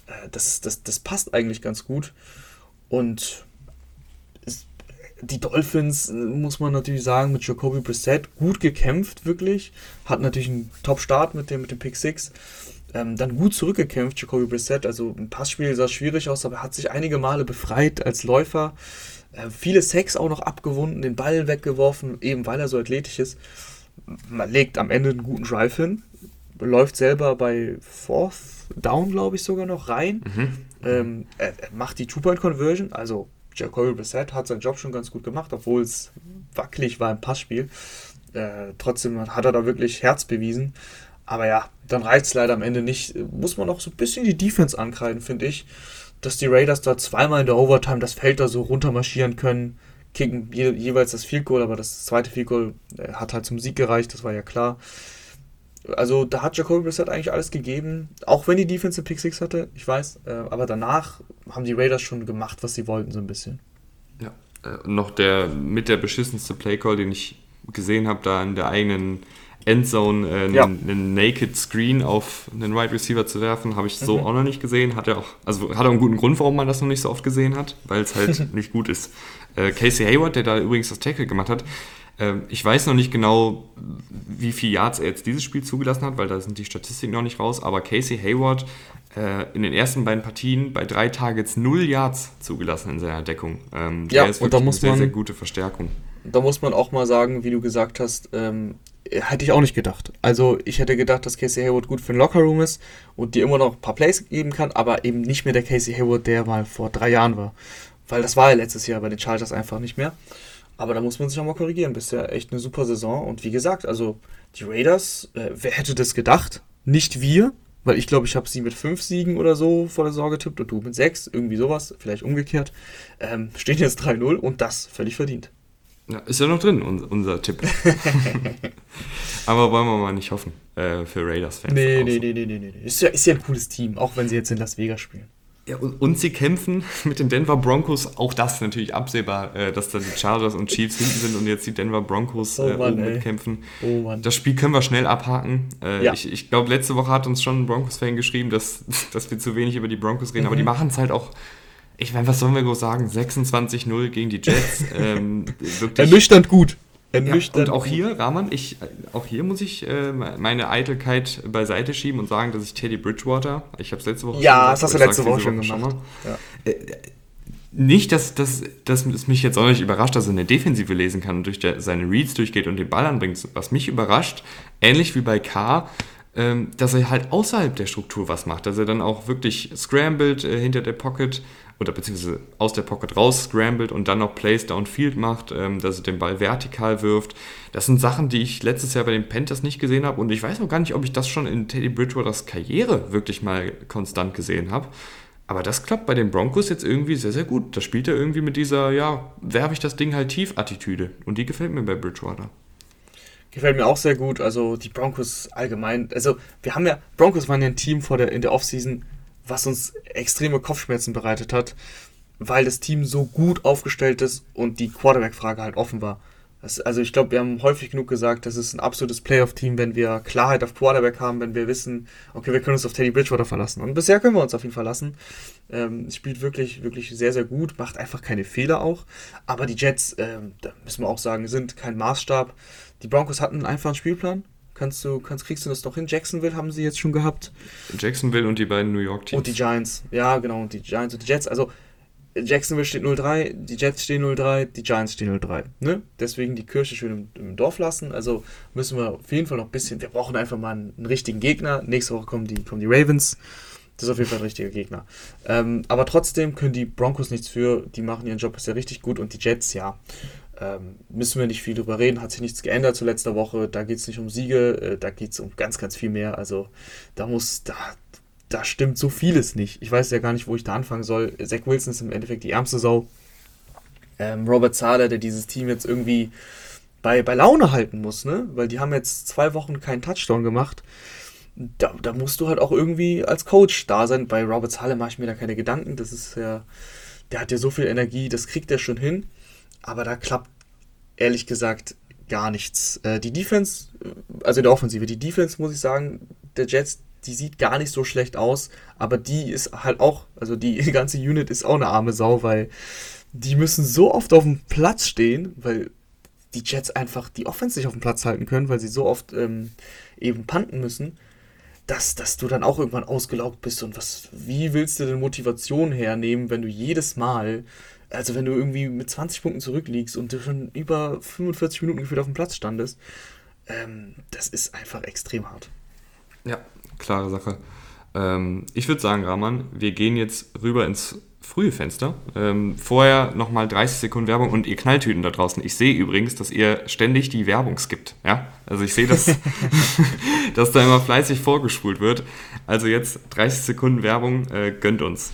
Äh, das, das, das passt eigentlich ganz gut. Und die Dolphins, äh, muss man natürlich sagen, mit Jacoby Brissett gut gekämpft, wirklich. Hat natürlich einen Top-Start mit dem, mit dem Pick 6 ähm, dann gut zurückgekämpft, Jacoby Brissett. Also ein Passspiel sah schwierig aus, aber er hat sich einige Male befreit als Läufer. Äh, viele Sex auch noch abgewunden, den Ball weggeworfen, eben weil er so athletisch ist. Man legt am Ende einen guten Drive hin, läuft selber bei Fourth Down, glaube ich, sogar noch rein. Mhm. Ähm, er, er, macht die Two-Point-Conversion, also Jacoby Brissett hat seinen Job schon ganz gut gemacht, obwohl es wackelig war im Passspiel. Äh, trotzdem hat er da wirklich Herz bewiesen. Aber ja, dann reicht es leider am Ende nicht. Muss man auch so ein bisschen die Defense ankreiden, finde ich. Dass die Raiders da zweimal in der Overtime das Feld da so runtermarschieren können, kicken je, jeweils das Field Goal, aber das zweite Field Goal äh, hat halt zum Sieg gereicht, das war ja klar. Also da hat Jacoby Brissett eigentlich alles gegeben, auch wenn die Defense Pick 6 hatte, ich weiß, äh, aber danach haben die Raiders schon gemacht, was sie wollten, so ein bisschen. Ja, äh, noch der mit der beschissenste Playcall, den ich gesehen habe, da in der eigenen Endzone äh, Ja. einen, einen Naked Screen auf einen Wide Receiver zu werfen, habe ich so Mhm. auch noch nicht gesehen. Hat er auch, also hat auch einen guten Grund, warum man das noch nicht so oft gesehen hat, weil es halt nicht gut ist. Äh, Casey Hayward, der da übrigens das Tackle gemacht hat, äh, ich weiß noch nicht genau, wie viel Yards er jetzt dieses Spiel zugelassen hat, weil da sind die Statistiken noch nicht raus, aber Casey Hayward äh, in den ersten beiden Partien bei drei Targets null Yards zugelassen in seiner Deckung. Ähm, Ja, ist und da muss eine sehr, man- sehr gute Verstärkung. Da muss man auch mal sagen, wie du gesagt hast, ähm, hätte ich auch nicht gedacht. Also ich hätte gedacht, dass Casey Hayward gut für den Lockerroom ist und dir immer noch ein paar Plays geben kann, aber eben nicht mehr der Casey Hayward, der mal vor drei Jahren war. Weil das war ja letztes Jahr bei den Chargers einfach nicht mehr. Aber da muss man sich auch mal korrigieren. Bisher echt eine super Saison. Und wie gesagt, also die Raiders, äh, wer hätte das gedacht? Nicht wir, weil ich glaube, ich habe sie mit fünf Siegen oder so vor der Saison getippt und du mit sechs, irgendwie sowas, vielleicht umgekehrt. Ähm, stehen jetzt 3-0 und das völlig verdient. Ja, ist ja noch drin, un unser Tipp. Aber wollen wir mal nicht hoffen äh, für Raiders-Fans. Nee, nee, nee, nee, nee, nee. Ist ja, ist ja ein cooles Team, auch wenn sie jetzt in Las Vegas spielen. Ja, und, und sie kämpfen mit den Denver Broncos. Auch das natürlich absehbar, äh, dass da die Chargers und Chiefs hinten sind und jetzt die Denver Broncos Oh äh, Mann, oben ey. mitkämpfen. Oh Mann. Das Spiel können wir schnell abhaken. Äh, Ja. Ich, ich glaube, letzte Woche hat uns schon ein Broncos-Fan geschrieben, dass, dass wir zu wenig über die Broncos reden, aber die Mhm. machen es halt auch. Ich meine, was sollen wir groß sagen? 26-0 gegen die Jets. ähm, wirklich Ernüchternd gut. ja, Ernüchternd und auch gut. hier, Rahman, ich, auch hier muss ich äh, meine Eitelkeit beiseite schieben und sagen, dass ich Teddy Bridgewater, ich habe es letzte Woche Ja, gesagt, das hast du letzte Woche schon gemacht. mal. Ja. Nicht, dass, dass, dass es mich jetzt auch nicht überrascht, dass er eine Defensive lesen kann und durch der, seine Reads durchgeht und den Ball anbringt. Was mich überrascht, ähnlich wie bei K, ähm, dass er halt außerhalb der Struktur was macht. Dass er dann auch wirklich scrambled äh, hinter der Pocket oder beziehungsweise aus der Pocket raus scrambled und dann noch Plays downfield macht, ähm, dass er den Ball vertikal wirft. Das sind Sachen, die ich letztes Jahr bei den Panthers nicht gesehen habe und ich weiß auch gar nicht, ob ich das schon in Teddy Bridgewaters Karriere wirklich mal konstant gesehen habe. Aber das klappt bei den Broncos jetzt irgendwie sehr, sehr gut. Da spielt er irgendwie mit dieser, ja, werfe ich das Ding halt tief Attitüde. Und die gefällt mir bei Bridgewater. Gefällt mir auch sehr gut. Also die Broncos allgemein. Also wir haben ja, Broncos waren ja ein Team vor der, in der Offseason, was uns extreme Kopfschmerzen bereitet hat, weil das Team so gut aufgestellt ist und die Quarterback-Frage halt offen war. Das, also ich glaube, wir haben häufig genug gesagt, das ist ein absolutes Playoff-Team, wenn wir Klarheit auf Quarterback haben, wenn wir wissen, okay, wir können uns auf Teddy Bridgewater verlassen. Und bisher können wir uns auf ihn verlassen. Ähm, spielt wirklich, wirklich sehr, sehr gut, macht einfach keine Fehler auch. Aber die Jets, ähm, da müssen wir auch sagen, sind kein Maßstab. Die Broncos hatten einen einfachen Spielplan. Kannst du, kannst, kriegst du das noch hin? Jacksonville haben sie jetzt schon gehabt. Jacksonville und die beiden New York Teams. Und die Giants. Ja, genau. Und die Giants und die Jets. Also, Jacksonville steht 0-3, die Jets stehen 0-3, die Giants stehen 0-3. Ne? Deswegen die Kirche schön im, im Dorf lassen. Also müssen wir auf jeden Fall noch ein bisschen. Wir brauchen einfach mal einen, einen richtigen Gegner. Nächste Woche kommen die, kommen die Ravens. Das ist auf jeden Fall ein richtiger Gegner. Ähm, aber trotzdem können die Broncos nichts für. Die machen ihren Job bisher richtig gut. Und die Jets, ja. Ähm, müssen wir nicht viel drüber reden, hat sich nichts geändert zu letzter Woche. Da geht es nicht um Siege, äh, da geht es um ganz, ganz viel mehr. Also da muss, da, da stimmt so vieles nicht. Ich weiß ja gar nicht, wo ich da anfangen soll. Zach Wilson ist im Endeffekt die ärmste Sau. Ähm, Robert Zahler, der dieses Team jetzt irgendwie bei, bei Laune halten muss, ne? Weil die haben jetzt zwei Wochen keinen Touchdown gemacht. Da, da musst du halt auch irgendwie als Coach da sein. Bei Robert Zahler mache ich mir da keine Gedanken. Das ist ja, der hat ja so viel Energie, das kriegt er schon hin. Aber da klappt ehrlich gesagt gar nichts. Äh, die Defense, also der Offensive, die Defense muss ich sagen, der Jets, die sieht gar nicht so schlecht aus, aber die ist halt auch, also die ganze Unit ist auch eine arme Sau, weil die müssen so oft auf dem Platz stehen, weil die Jets einfach die Offense nicht auf dem Platz halten können, weil sie so oft ähm, eben panten müssen, dass, dass du dann auch irgendwann ausgelaugt bist und was, wie willst du denn Motivation hernehmen, wenn du jedes Mal, also wenn du irgendwie mit 20 Punkten zurückliegst und du schon über 45 Minuten gefühlt auf dem Platz standest, ähm, das ist einfach extrem hart. Ja, klare Sache. Ähm, ich würde sagen, Rahman, wir gehen jetzt rüber ins frühe Fenster. Ähm, vorher nochmal 30 Sekunden Werbung und ihr Knalltüten da draußen. Ich sehe übrigens, dass ihr ständig die Werbung skippt. Ja? Also ich sehe, dass, dass da immer fleißig vorgespult wird. Also jetzt 30 Sekunden Werbung, äh, gönnt uns.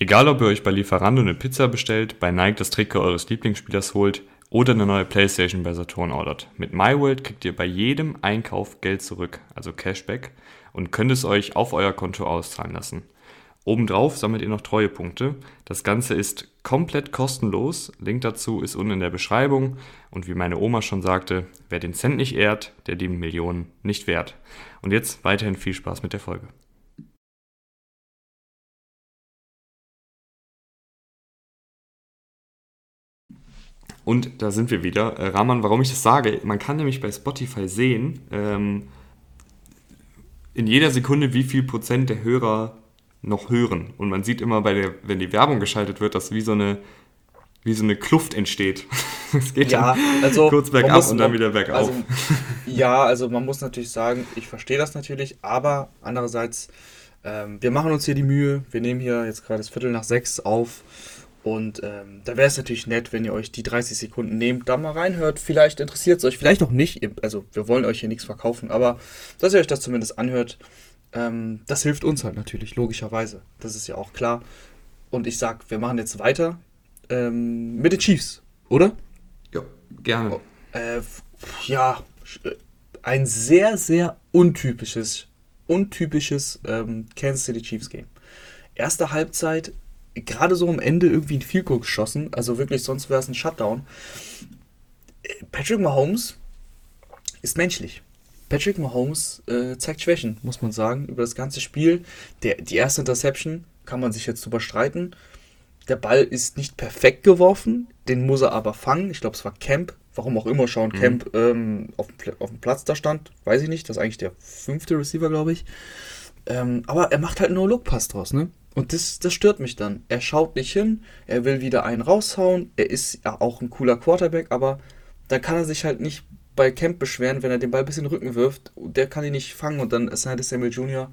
Egal, ob ihr euch bei Lieferando eine Pizza bestellt, bei Nike das Trikot eures Lieblingsspielers holt oder eine neue Playstation bei Saturn ordert. Mit MyWorld kriegt ihr bei jedem Einkauf Geld zurück, also Cashback, und könnt es euch auf euer Konto auszahlen lassen. Obendrauf sammelt ihr noch Treuepunkte. Das Ganze ist komplett kostenlos. Link dazu ist unten in der Beschreibung. Und wie meine Oma schon sagte, wer den Cent nicht ehrt, der die Millionen nicht wert. Und jetzt weiterhin viel Spaß mit der Folge. Und da sind wir wieder. Äh, Rahman, warum ich das sage, man kann nämlich bei Spotify sehen, ähm, in jeder Sekunde, wie viel Prozent der Hörer noch hören. Und man sieht immer, bei der, wenn die Werbung geschaltet wird, dass wie so eine, wie so eine Kluft entsteht. Es geht ja, also kurz bergab muss, und dann wieder bergauf. Also, ja, also man muss natürlich sagen, ich verstehe das natürlich, aber andererseits, ähm, wir machen uns hier die Mühe, wir nehmen hier jetzt gerade das Viertel nach sechs auf und ähm, da wäre es natürlich nett, wenn ihr euch die 30 Sekunden nehmt, da mal reinhört. Vielleicht interessiert es euch, vielleicht auch nicht. Also wir wollen euch hier nichts verkaufen, aber dass ihr euch das zumindest anhört, ähm, das hilft uns halt natürlich, logischerweise. Das ist ja auch klar. Und ich sag, wir machen jetzt weiter ähm, mit den Chiefs, oder? Ja, gerne. Oh, äh, ja, ein sehr, sehr untypisches, untypisches ähm, Kansas City Chiefs Game. Erste Halbzeit, gerade so am Ende irgendwie ein Field Goal geschossen, also wirklich, sonst wäre es ein Shutdown. Patrick Mahomes ist menschlich. Patrick Mahomes äh, zeigt Schwächen, muss man sagen, über das ganze Spiel. Der, die erste Interception kann man sich jetzt drüber streiten. Der Ball ist nicht perfekt geworfen, den muss er aber fangen. Ich glaube, es war Camp, warum auch immer Sean mhm. Camp ähm, auf, auf, dem Platz da stand. Weiß ich nicht, das ist eigentlich der fünfte Receiver, glaube ich. Ähm, aber er macht halt nur No-Look-Pass draus, ne? Und das, das stört mich dann. Er schaut nicht hin, er will wieder einen raushauen. Er ist ja auch ein cooler Quarterback, aber da kann er sich halt nicht bei Camp beschweren, wenn er den Ball bisschen in den Rücken wirft. Der kann ihn nicht fangen und dann Asante Samuel Jr.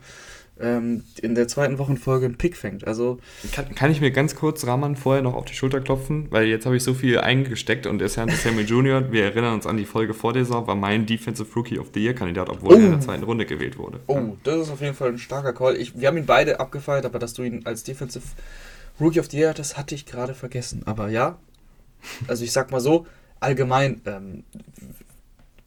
Ähm, in der zweiten Wochenfolge einen Pick fängt. Also kann, kann ich mir ganz kurz Rahman vorher noch auf die Schulter klopfen, weil jetzt habe ich so viel eingesteckt und Asante Samuel Jr., wir erinnern uns an die Folge vor der Saison, war mein Defensive Rookie of the Year Kandidat, obwohl oh. er in der zweiten Runde gewählt wurde. Oh, ja. das ist auf jeden Fall ein starker Call. Ich, wir haben ihn beide abgefeiert, aber dass du ihn als Defensive Rookie of the Year, das hatte ich gerade vergessen. Aber ja, also ich sag mal so, allgemein, ähm,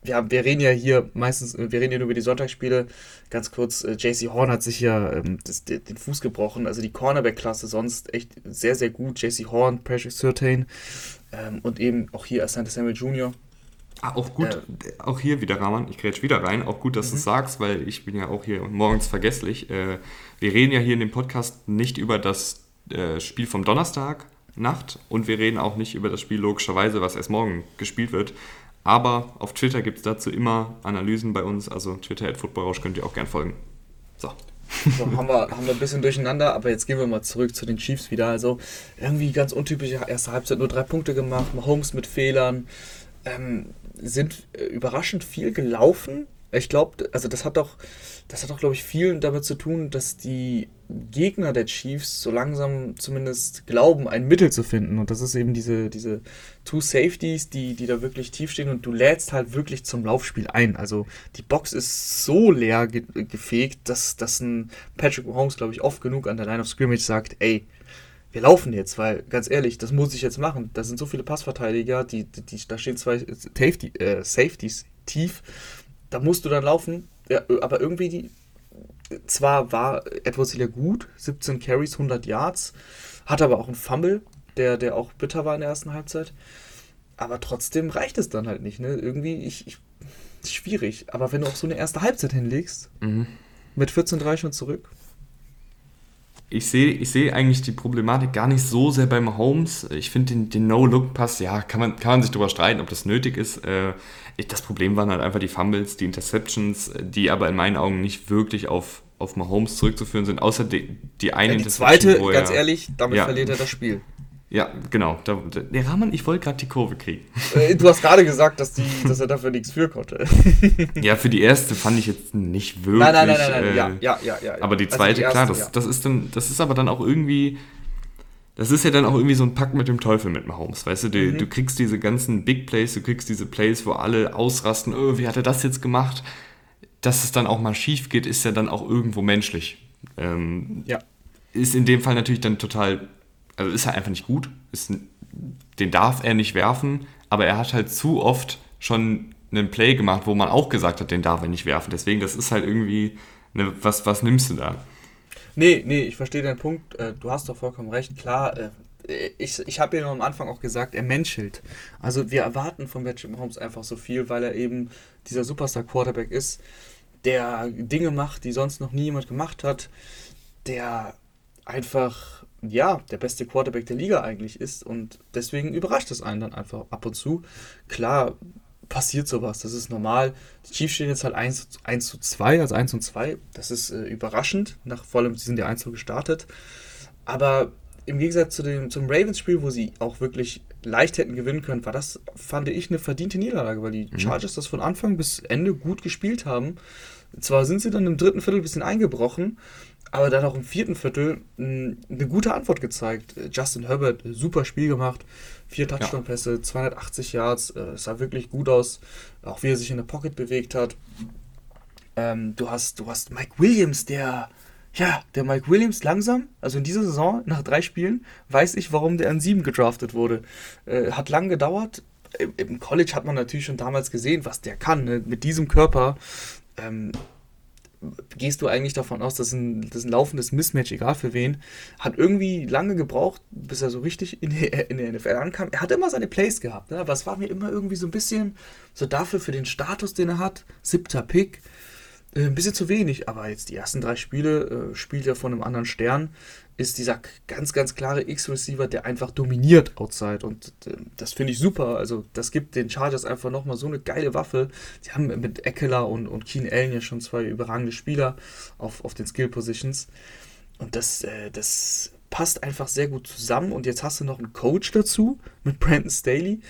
ja, wir reden ja hier meistens, wir reden ja nur über die Sonntagsspiele. Ganz kurz, äh, JC Horn hat sich ja ähm, das, den Fuß gebrochen. Also die Cornerback-Klasse sonst echt sehr, sehr gut. JC Horn, Patrick Surtain ähm, und eben auch hier Asante Samuel Jr. Ah, auch gut, äh, auch hier wieder, Rahman, ich grätsch wieder rein. Auch gut, dass mhm. du es sagst, weil ich bin ja auch hier morgens vergesslich. Äh, wir reden ja hier in dem Podcast nicht über das äh, Spiel vom Donnerstag, Nacht und wir reden auch nicht über das Spiel logischerweise, was erst morgen gespielt wird. Aber auf Twitter gibt es dazu immer Analysen bei uns. Also Twitter at Footballrausch könnt ihr auch gern folgen. So. so haben, wir, haben wir ein bisschen durcheinander, aber jetzt gehen wir mal zurück zu den Chiefs wieder. Also irgendwie ganz untypisch, erste Halbzeit nur drei Punkte gemacht, Mahomes mit Fehlern, ähm, sind äh, überraschend viel gelaufen. Ich glaube, also das hat doch, das hat doch, glaube ich, viel damit zu tun, dass die Gegner der Chiefs so langsam zumindest glauben, ein Mittel zu finden. Und das ist eben diese, diese Two Safeties, die, die da wirklich tief stehen und du lädst halt wirklich zum Laufspiel ein. Also die Box ist so leer ge gefegt, dass, dass ein Patrick Mahomes, glaube ich, oft genug an der Line of Scrimmage sagt, ey, wir laufen jetzt, weil ganz ehrlich, das muss ich jetzt machen. Da sind so viele Passverteidiger, die, die, die da stehen zwei Safety, äh, Safeties tief. Da musst du dann laufen. Ja, aber irgendwie die, zwar war Edwards Hiller gut, 17 Carries, 100 Yards, hat aber auch einen Fumble, der, der auch bitter war in der ersten Halbzeit. Aber trotzdem reicht es dann halt nicht. Ne? Irgendwie, ich, ich, schwierig. Aber wenn du auch so eine erste Halbzeit hinlegst, mhm. mit 14-3 schon zurück. Ich sehe ich seh eigentlich die Problematik gar nicht so sehr beim Holmes. Ich finde den, den No-Look-Pass, ja, kann man, kann man sich darüber streiten, ob das nötig ist. Äh, das Problem waren halt einfach die Fumbles, die Interceptions, die aber in meinen Augen nicht wirklich auf, auf Mahomes zurückzuführen sind, außer die, die eine ja, die. Zweite, ganz ehrlich, damit ja, verliert er das Spiel. Ja, genau. Da, der Rahman, ich wollte gerade die Kurve kriegen. Äh, du hast gerade gesagt, dass, die, dass er dafür nichts für konnte. ja, für die erste fand ich jetzt nicht wirklich. Nein, nein, nein, nein, nein. Äh, ja, ja, ja, ja. Aber die zweite, also die erste, klar, das, ja. das, ist dann, das ist aber dann auch irgendwie das ist ja dann auch irgendwie so ein Pakt mit dem Teufel mit Mahomes, weißt du, du, mhm. du kriegst diese ganzen Big Plays, du kriegst diese Plays, wo alle ausrasten, oh, wie hat er das jetzt gemacht? Dass es dann auch mal schief geht, ist ja dann auch irgendwo menschlich. Ähm, ja. Ist in dem Fall natürlich dann total, also ist er einfach nicht gut, ist, den darf er nicht werfen, aber er hat halt zu oft schon einen Play gemacht, wo man auch gesagt hat, den darf er nicht werfen. Deswegen, das ist halt irgendwie, eine, was, was nimmst du da? Nee, nee, ich verstehe deinen Punkt. Äh, du hast doch vollkommen recht. Klar, äh, ich, ich habe ja nur am Anfang auch gesagt, er menschelt. Also wir erwarten von Patrick Mahomes einfach so viel, weil er eben dieser Superstar-Quarterback ist, der Dinge macht, die sonst noch nie jemand gemacht hat, der einfach, ja, der beste Quarterback der Liga eigentlich ist und deswegen überrascht es einen dann einfach ab und zu. Klar, passiert sowas, das ist normal. Die Chiefs stehen jetzt halt 1, 1 zu 2, also 1 und 2. Das ist äh, überraschend, nach, vor allem, sie sind ja 1 zu gestartet. Aber im Gegensatz zu dem, zum Ravens-Spiel, wo sie auch wirklich leicht hätten gewinnen können, war das, fand ich, eine verdiente Niederlage, weil die mhm. Chargers das von Anfang bis Ende gut gespielt haben. Zwar sind sie dann im dritten Viertel ein bisschen eingebrochen, aber dann auch im vierten Viertel eine gute Antwort gezeigt. Justin Herbert, super Spiel gemacht, vier Touchdown-Pässe, ja. 280 Yards, äh, es sah wirklich gut aus, auch wie er sich in der Pocket bewegt hat. Ähm, du, hast, du hast Mike Williams, der, ja, der Mike Williams langsam, also in dieser Saison, nach drei Spielen, weiß ich, warum der an sieben gedraftet wurde. Äh, hat lang gedauert. Im College hat man natürlich schon damals gesehen, was der kann. Ne? Mit diesem Körper ähm, gehst du eigentlich davon aus, dass ein, dass ein laufendes Mismatch, egal für wen, hat irgendwie lange gebraucht, bis er so richtig in, die, in der NFL ankam. Er hat immer seine Plays gehabt, ne? aber es war mir immer irgendwie so ein bisschen so dafür, für den Status, den er hat, siebter Pick, äh, ein bisschen zu wenig. Aber jetzt die ersten drei Spiele äh, spielt er von einem anderen Stern ist dieser ganz, ganz klare X-Receiver, der einfach dominiert outside. Und äh, das finde ich super. Also, das gibt den Chargers einfach nochmal so eine geile Waffe. Sie haben mit Eckler und, und Keen Allen ja schon zwei überragende Spieler auf, auf den Skill-Positions. Und das, äh, das passt einfach sehr gut zusammen. Und jetzt hast du noch einen Coach dazu mit Brandon Staley,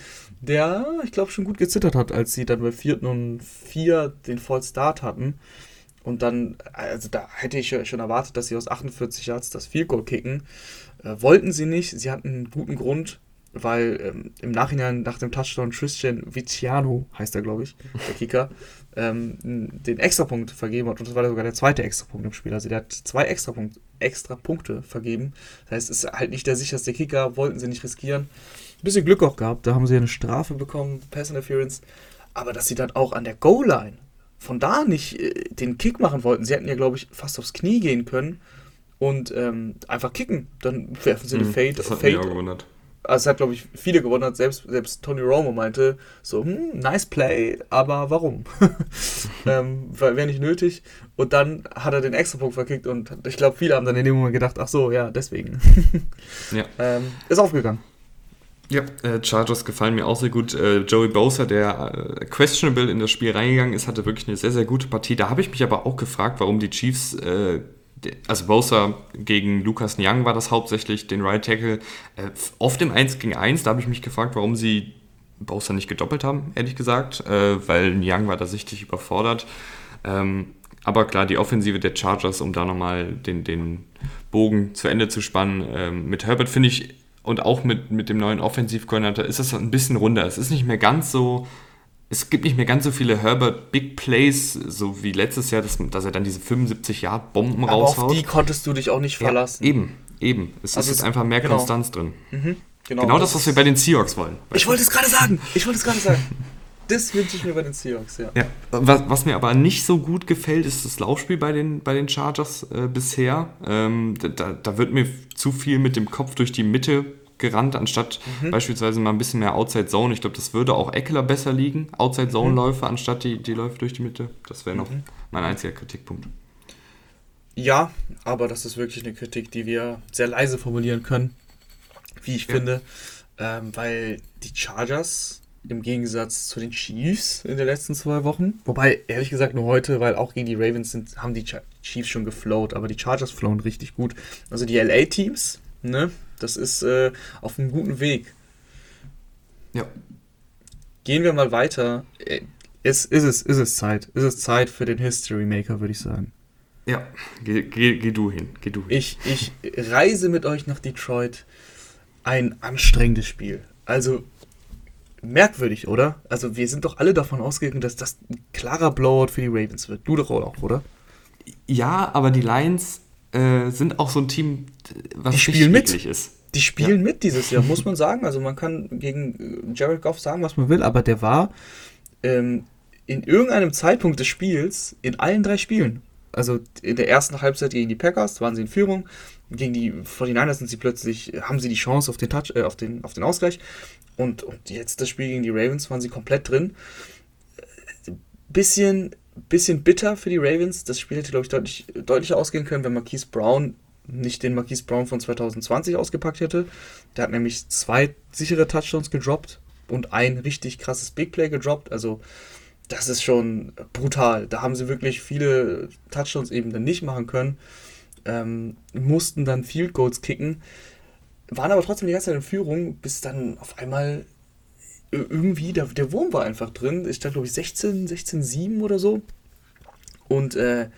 der, ich glaube, schon gut gezittert hat, als sie dann bei vierten und vier den Voll Start hatten. Und dann, also da hätte ich schon erwartet, dass sie aus 48 Yards das Field Goal kicken. Äh, wollten sie nicht. Sie hatten einen guten Grund, weil ähm, im Nachhinein nach dem Touchdown Christian Viciano, heißt er, glaube ich, der Kicker, ähm, den Extrapunkt vergeben hat. Und das war sogar der zweite Extrapunkt im Spiel. Also der hat zwei Extrapunkt, extra Punkte vergeben. Das heißt, es ist halt nicht der sicherste Kicker, wollten sie nicht riskieren. Ein bisschen Glück auch gehabt, da haben sie eine Strafe bekommen, Pass Interference. Aber dass sie dann auch an der Goal-Line von da nicht äh, den Kick machen wollten. Sie hätten ja, glaube ich, fast aufs Knie gehen können und ähm, einfach kicken. Dann werfen sie eine mhm, Fade. Das hat Fade. auch gewundert. Also es hat, glaube ich, viele gewundert. Selbst, selbst Tony Romo meinte so, hm, nice play, aber warum? ähm, Wäre nicht nötig. Und dann hat er den Extrapunkt verkickt und ich glaube, viele haben dann in dem Moment gedacht, ach so, ja, deswegen. ja. Ähm, ist aufgegangen. Ja, äh, Chargers gefallen mir auch sehr gut. Äh, Joey Bosa, der äh, questionable in das Spiel reingegangen ist, hatte wirklich eine sehr, sehr gute Partie. Da habe ich mich aber auch gefragt, warum die Chiefs, äh, also Bosa gegen Lucas Nyang war das hauptsächlich, den Right Tackle, oft im 1 gegen 1. Da habe ich mich gefragt, warum sie Bosa nicht gedoppelt haben, ehrlich gesagt, äh, weil Nyang war da sichtlich überfordert. Ähm, aber klar, die Offensive der Chargers, um da nochmal den, den Bogen zu Ende zu spannen, ähm, mit Herbert finde ich und auch mit, mit dem neuen Offensivkoordinator ist es ein bisschen runder. Es ist nicht mehr ganz so, es gibt nicht mehr ganz so viele Herbert Big Plays, so wie letztes Jahr, dass, dass er dann diese 75 Yard Bomben Aber raushaut. auf die konntest du dich auch nicht verlassen. Ja, eben, eben. Es also ist einfach mehr genau. Konstanz drin. Mhm, genau, genau das, was wir bei den Seahawks wollen. Ich wollte es gerade sagen. Ich wollte es gerade sagen. Das wünsche ich mir bei den Seahawks, ja. ja. Was, was, mir aber nicht so gut gefällt, ist das Laufspiel bei den, bei den Chargers äh, bisher. Ähm, da, da wird mir zu viel mit dem Kopf durch die Mitte gerannt, anstatt mhm. beispielsweise mal ein bisschen mehr Outside Zone. Ich glaube, das würde auch Eckler besser liegen. Outside Zone mhm. Läufe, anstatt die, die Läufe durch die Mitte. Das wäre noch mhm. mein einziger Kritikpunkt. Ja, aber das ist wirklich eine Kritik, die wir sehr leise formulieren können, wie ich ja. finde. Ähm, weil die Chargers im Gegensatz zu den Chiefs in den letzten zwei Wochen. Wobei, ehrlich gesagt, nur heute, weil auch gegen die Ravens sind, haben die Chiefs schon geflowt, aber die Chargers flown richtig gut. Also die LA-Teams, ne, das ist äh, auf einem guten Weg. Ja. Gehen wir mal weiter. Es, ist, es, ist es Zeit. Ist es Zeit für den History Maker, würde ich sagen. Ja, geh, geh, geh, du hin. Geh du hin. Ich, ich reise mit euch nach Detroit. Ein anstrengendes Spiel. Also merkwürdig, oder? Also wir sind doch alle davon ausgegangen, dass das ein klarer Blowout für die Ravens wird. Du doch auch, oder? Ja, aber die Lions äh, sind auch so ein Team, was die spielen mit. ist. Die spielen ja. mit dieses Jahr, muss man sagen. Also man kann gegen Jared Goff sagen, was man will, aber der war ähm, in irgendeinem Zeitpunkt des Spiels in allen drei Spielen. Also in der ersten Halbzeit gegen die Packers waren sie in Führung. Gegen die 49ers sind sie plötzlich, haben sie die Chance auf den Touch, äh, auf den, auf den Ausgleich. Und, und jetzt das Spiel gegen die Ravens waren sie komplett drin. Bisschen, bisschen bitter für die Ravens. Das Spiel hätte, glaube ich, deutlich, deutlicher ausgehen können, wenn Marquise Brown nicht den Marquise Brown von 2020 ausgepackt hätte. Der hat nämlich zwei sichere Touchdowns gedroppt und ein richtig krasses Big Play gedroppt. Also das ist schon brutal. Da haben sie wirklich viele Touchdowns eben dann nicht machen können. Ähm, mussten dann Field Goals kicken, waren aber trotzdem die ganze Zeit in Führung, bis dann auf einmal irgendwie, der, der Wurm war einfach drin. Ich glaube ich, 16, 16, 7 oder so. Und äh,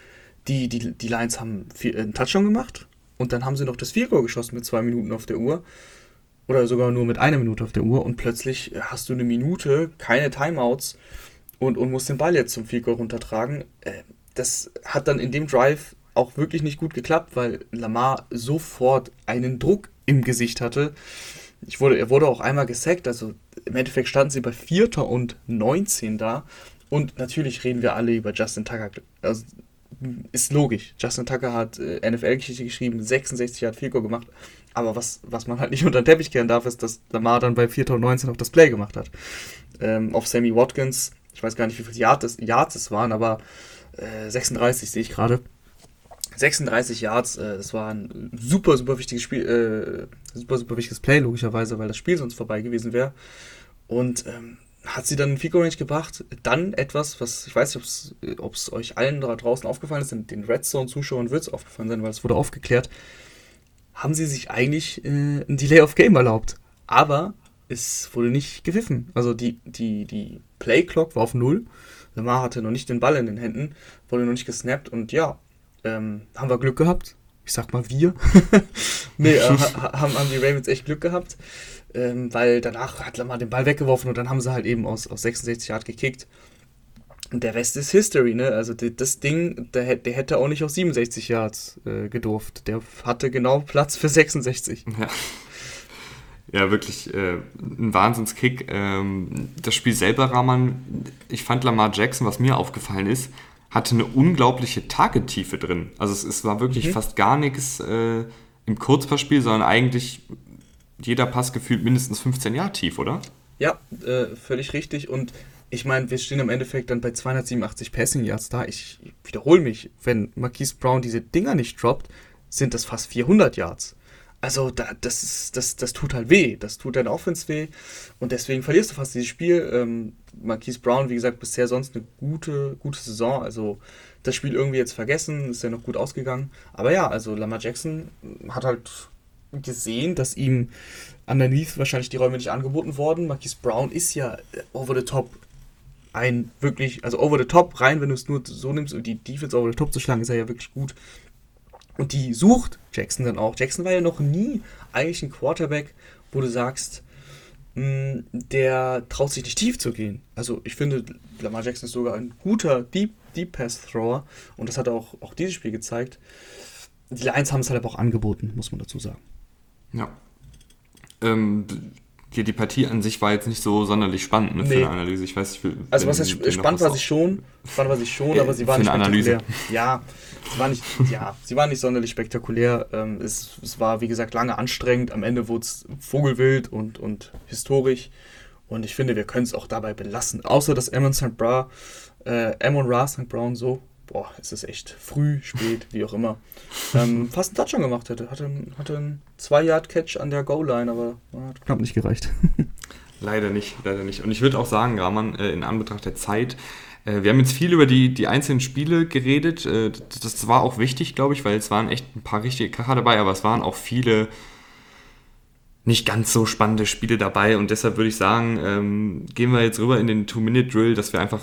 die, die, die Lions haben viel, äh, einen Touchdown gemacht. Und dann haben sie noch das Field Goal geschossen mit zwei Minuten auf der Uhr. Oder sogar nur mit einer Minute auf der Uhr. Und plötzlich hast du eine Minute, keine Timeouts und, und musst den Ball jetzt zum Field Goal runtertragen. Äh, das hat dann in dem Drive auch wirklich nicht gut geklappt, weil Lamar sofort einen Druck im Gesicht hatte. Ich wurde, er wurde auch einmal gesackt, also im Endeffekt standen sie bei 4. und 19 da. Und natürlich reden wir alle über Justin Tucker. Also, ist logisch. Justin Tucker hat äh, NFL-Geschichte geschrieben, 66 Jahre Field Goal gemacht. Aber was, was man halt nicht unter den Teppich kehren darf, ist, dass Lamar dann bei 4. und 19 auch das Play gemacht hat. Ähm, auf Sammy Watkins, ich weiß gar nicht, wie viele Yards, Yards es waren, aber äh, 36 sehe ich gerade. 36 Yards, äh, das war ein super, super wichtiges Spiel, äh, super, super wichtiges Play, logischerweise, weil das Spiel sonst vorbei gewesen wäre. Und ähm, hat sie dann in Fico Range gebracht. Dann etwas, was ich weiß nicht, ob es euch allen da draußen aufgefallen ist, den Red Zone-Zuschauern wird es aufgefallen sein, weil es wurde aufgeklärt. Haben sie sich eigentlich äh, ein Delay of Game erlaubt. Aber es wurde nicht gepfiffen. Also die, die, die Play Clock war auf Null. Lamar hatte noch nicht den Ball in den Händen, wurde noch nicht gesnappt und ja, ähm, haben wir Glück gehabt. Ich sag mal wir. nee, äh, haben, haben die Ravens echt Glück gehabt, ähm, weil danach hat Lamar den Ball weggeworfen und dann haben sie halt eben aus, aus 66 Yard gekickt. Und der Rest ist History, ne? Also die, das Ding, der, der, hätte auch nicht auf 67 Yards äh, gedurft. Der hatte genau Platz für 66. Ja. Ja, wirklich äh, ein Wahnsinnskick. Ähm, das Spiel selber, Rahman, ich fand Lamar Jackson, was mir aufgefallen ist, hatte eine unglaubliche Target-Tiefe drin. Also es, es war wirklich mhm. fast gar nichts äh, im Kurzpassspiel, sondern eigentlich jeder Pass gefühlt mindestens 15 Jahre tief, oder? Ja, äh, völlig richtig. Und ich meine, wir stehen im Endeffekt dann bei 287 Passing Yards da. Ich wiederhole mich, wenn Marquise Brown diese Dinger nicht droppt, sind das fast 400 Yards. Also da, das, ist, das, das tut halt weh. Das tut dein Offense weh. Und deswegen verlierst du fast dieses Spiel. Ähm, Marquise Brown, wie gesagt, bisher sonst eine gute, gute Saison. Also das Spiel irgendwie jetzt vergessen, ist ja noch gut ausgegangen. Aber ja, also Lamar Jackson hat halt gesehen, dass ihm underneath wahrscheinlich die Räume nicht angeboten wurden. Marquise Brown ist ja over the top ein wirklich, also over the top rein, wenn du es nur so nimmst und die Defense over the top zu schlagen, ist er ja wirklich gut. Und die sucht Jackson dann auch. Jackson war ja noch nie eigentlich ein Quarterback, wo du sagst, mh, hm, der traut sich nicht tief zu gehen. Also ich finde, Lamar Jackson ist sogar ein guter Deep, Deep Pass Thrower und das hat auch, auch dieses Spiel gezeigt. Die Lions haben es halt aber auch angeboten, muss man dazu sagen. Ja. Ähm, hier die Partie an sich war jetzt nicht so sonderlich spannend ne, für nee. eine Analyse. Ich weiß nicht, Also was heißt, spannend war sie schon, spannend war sie schon, aber sie war nicht spektakulär. Ja, sie war nicht, ja, sie war nicht sonderlich spektakulär. Ähm, es, es war, wie gesagt, lange anstrengend. Am Ende wurde es vogelwild und, und historisch. Und ich finde, wir können es auch dabei belassen. Außer dass Amon St. Bra, äh, Amon Ra St. Brown so boah, es ist echt früh, spät, wie auch immer, ähm, fast einen Touchdown gemacht hätte. Hatte, hatte einen 2-Yard-Catch an der Goal-Line, aber hat knapp nicht gereicht. leider nicht, leider nicht. Und ich würde auch sagen, Rahman, äh, in Anbetracht der Zeit, äh, wir haben jetzt viel über die, die einzelnen Spiele geredet. Äh, das war auch wichtig, glaube ich, weil es waren echt ein paar richtige Kracher dabei, aber es waren auch viele nicht ganz so spannende Spiele dabei und deshalb würde ich sagen, ähm, gehen wir jetzt rüber in den Two-Minute-Drill, dass wir einfach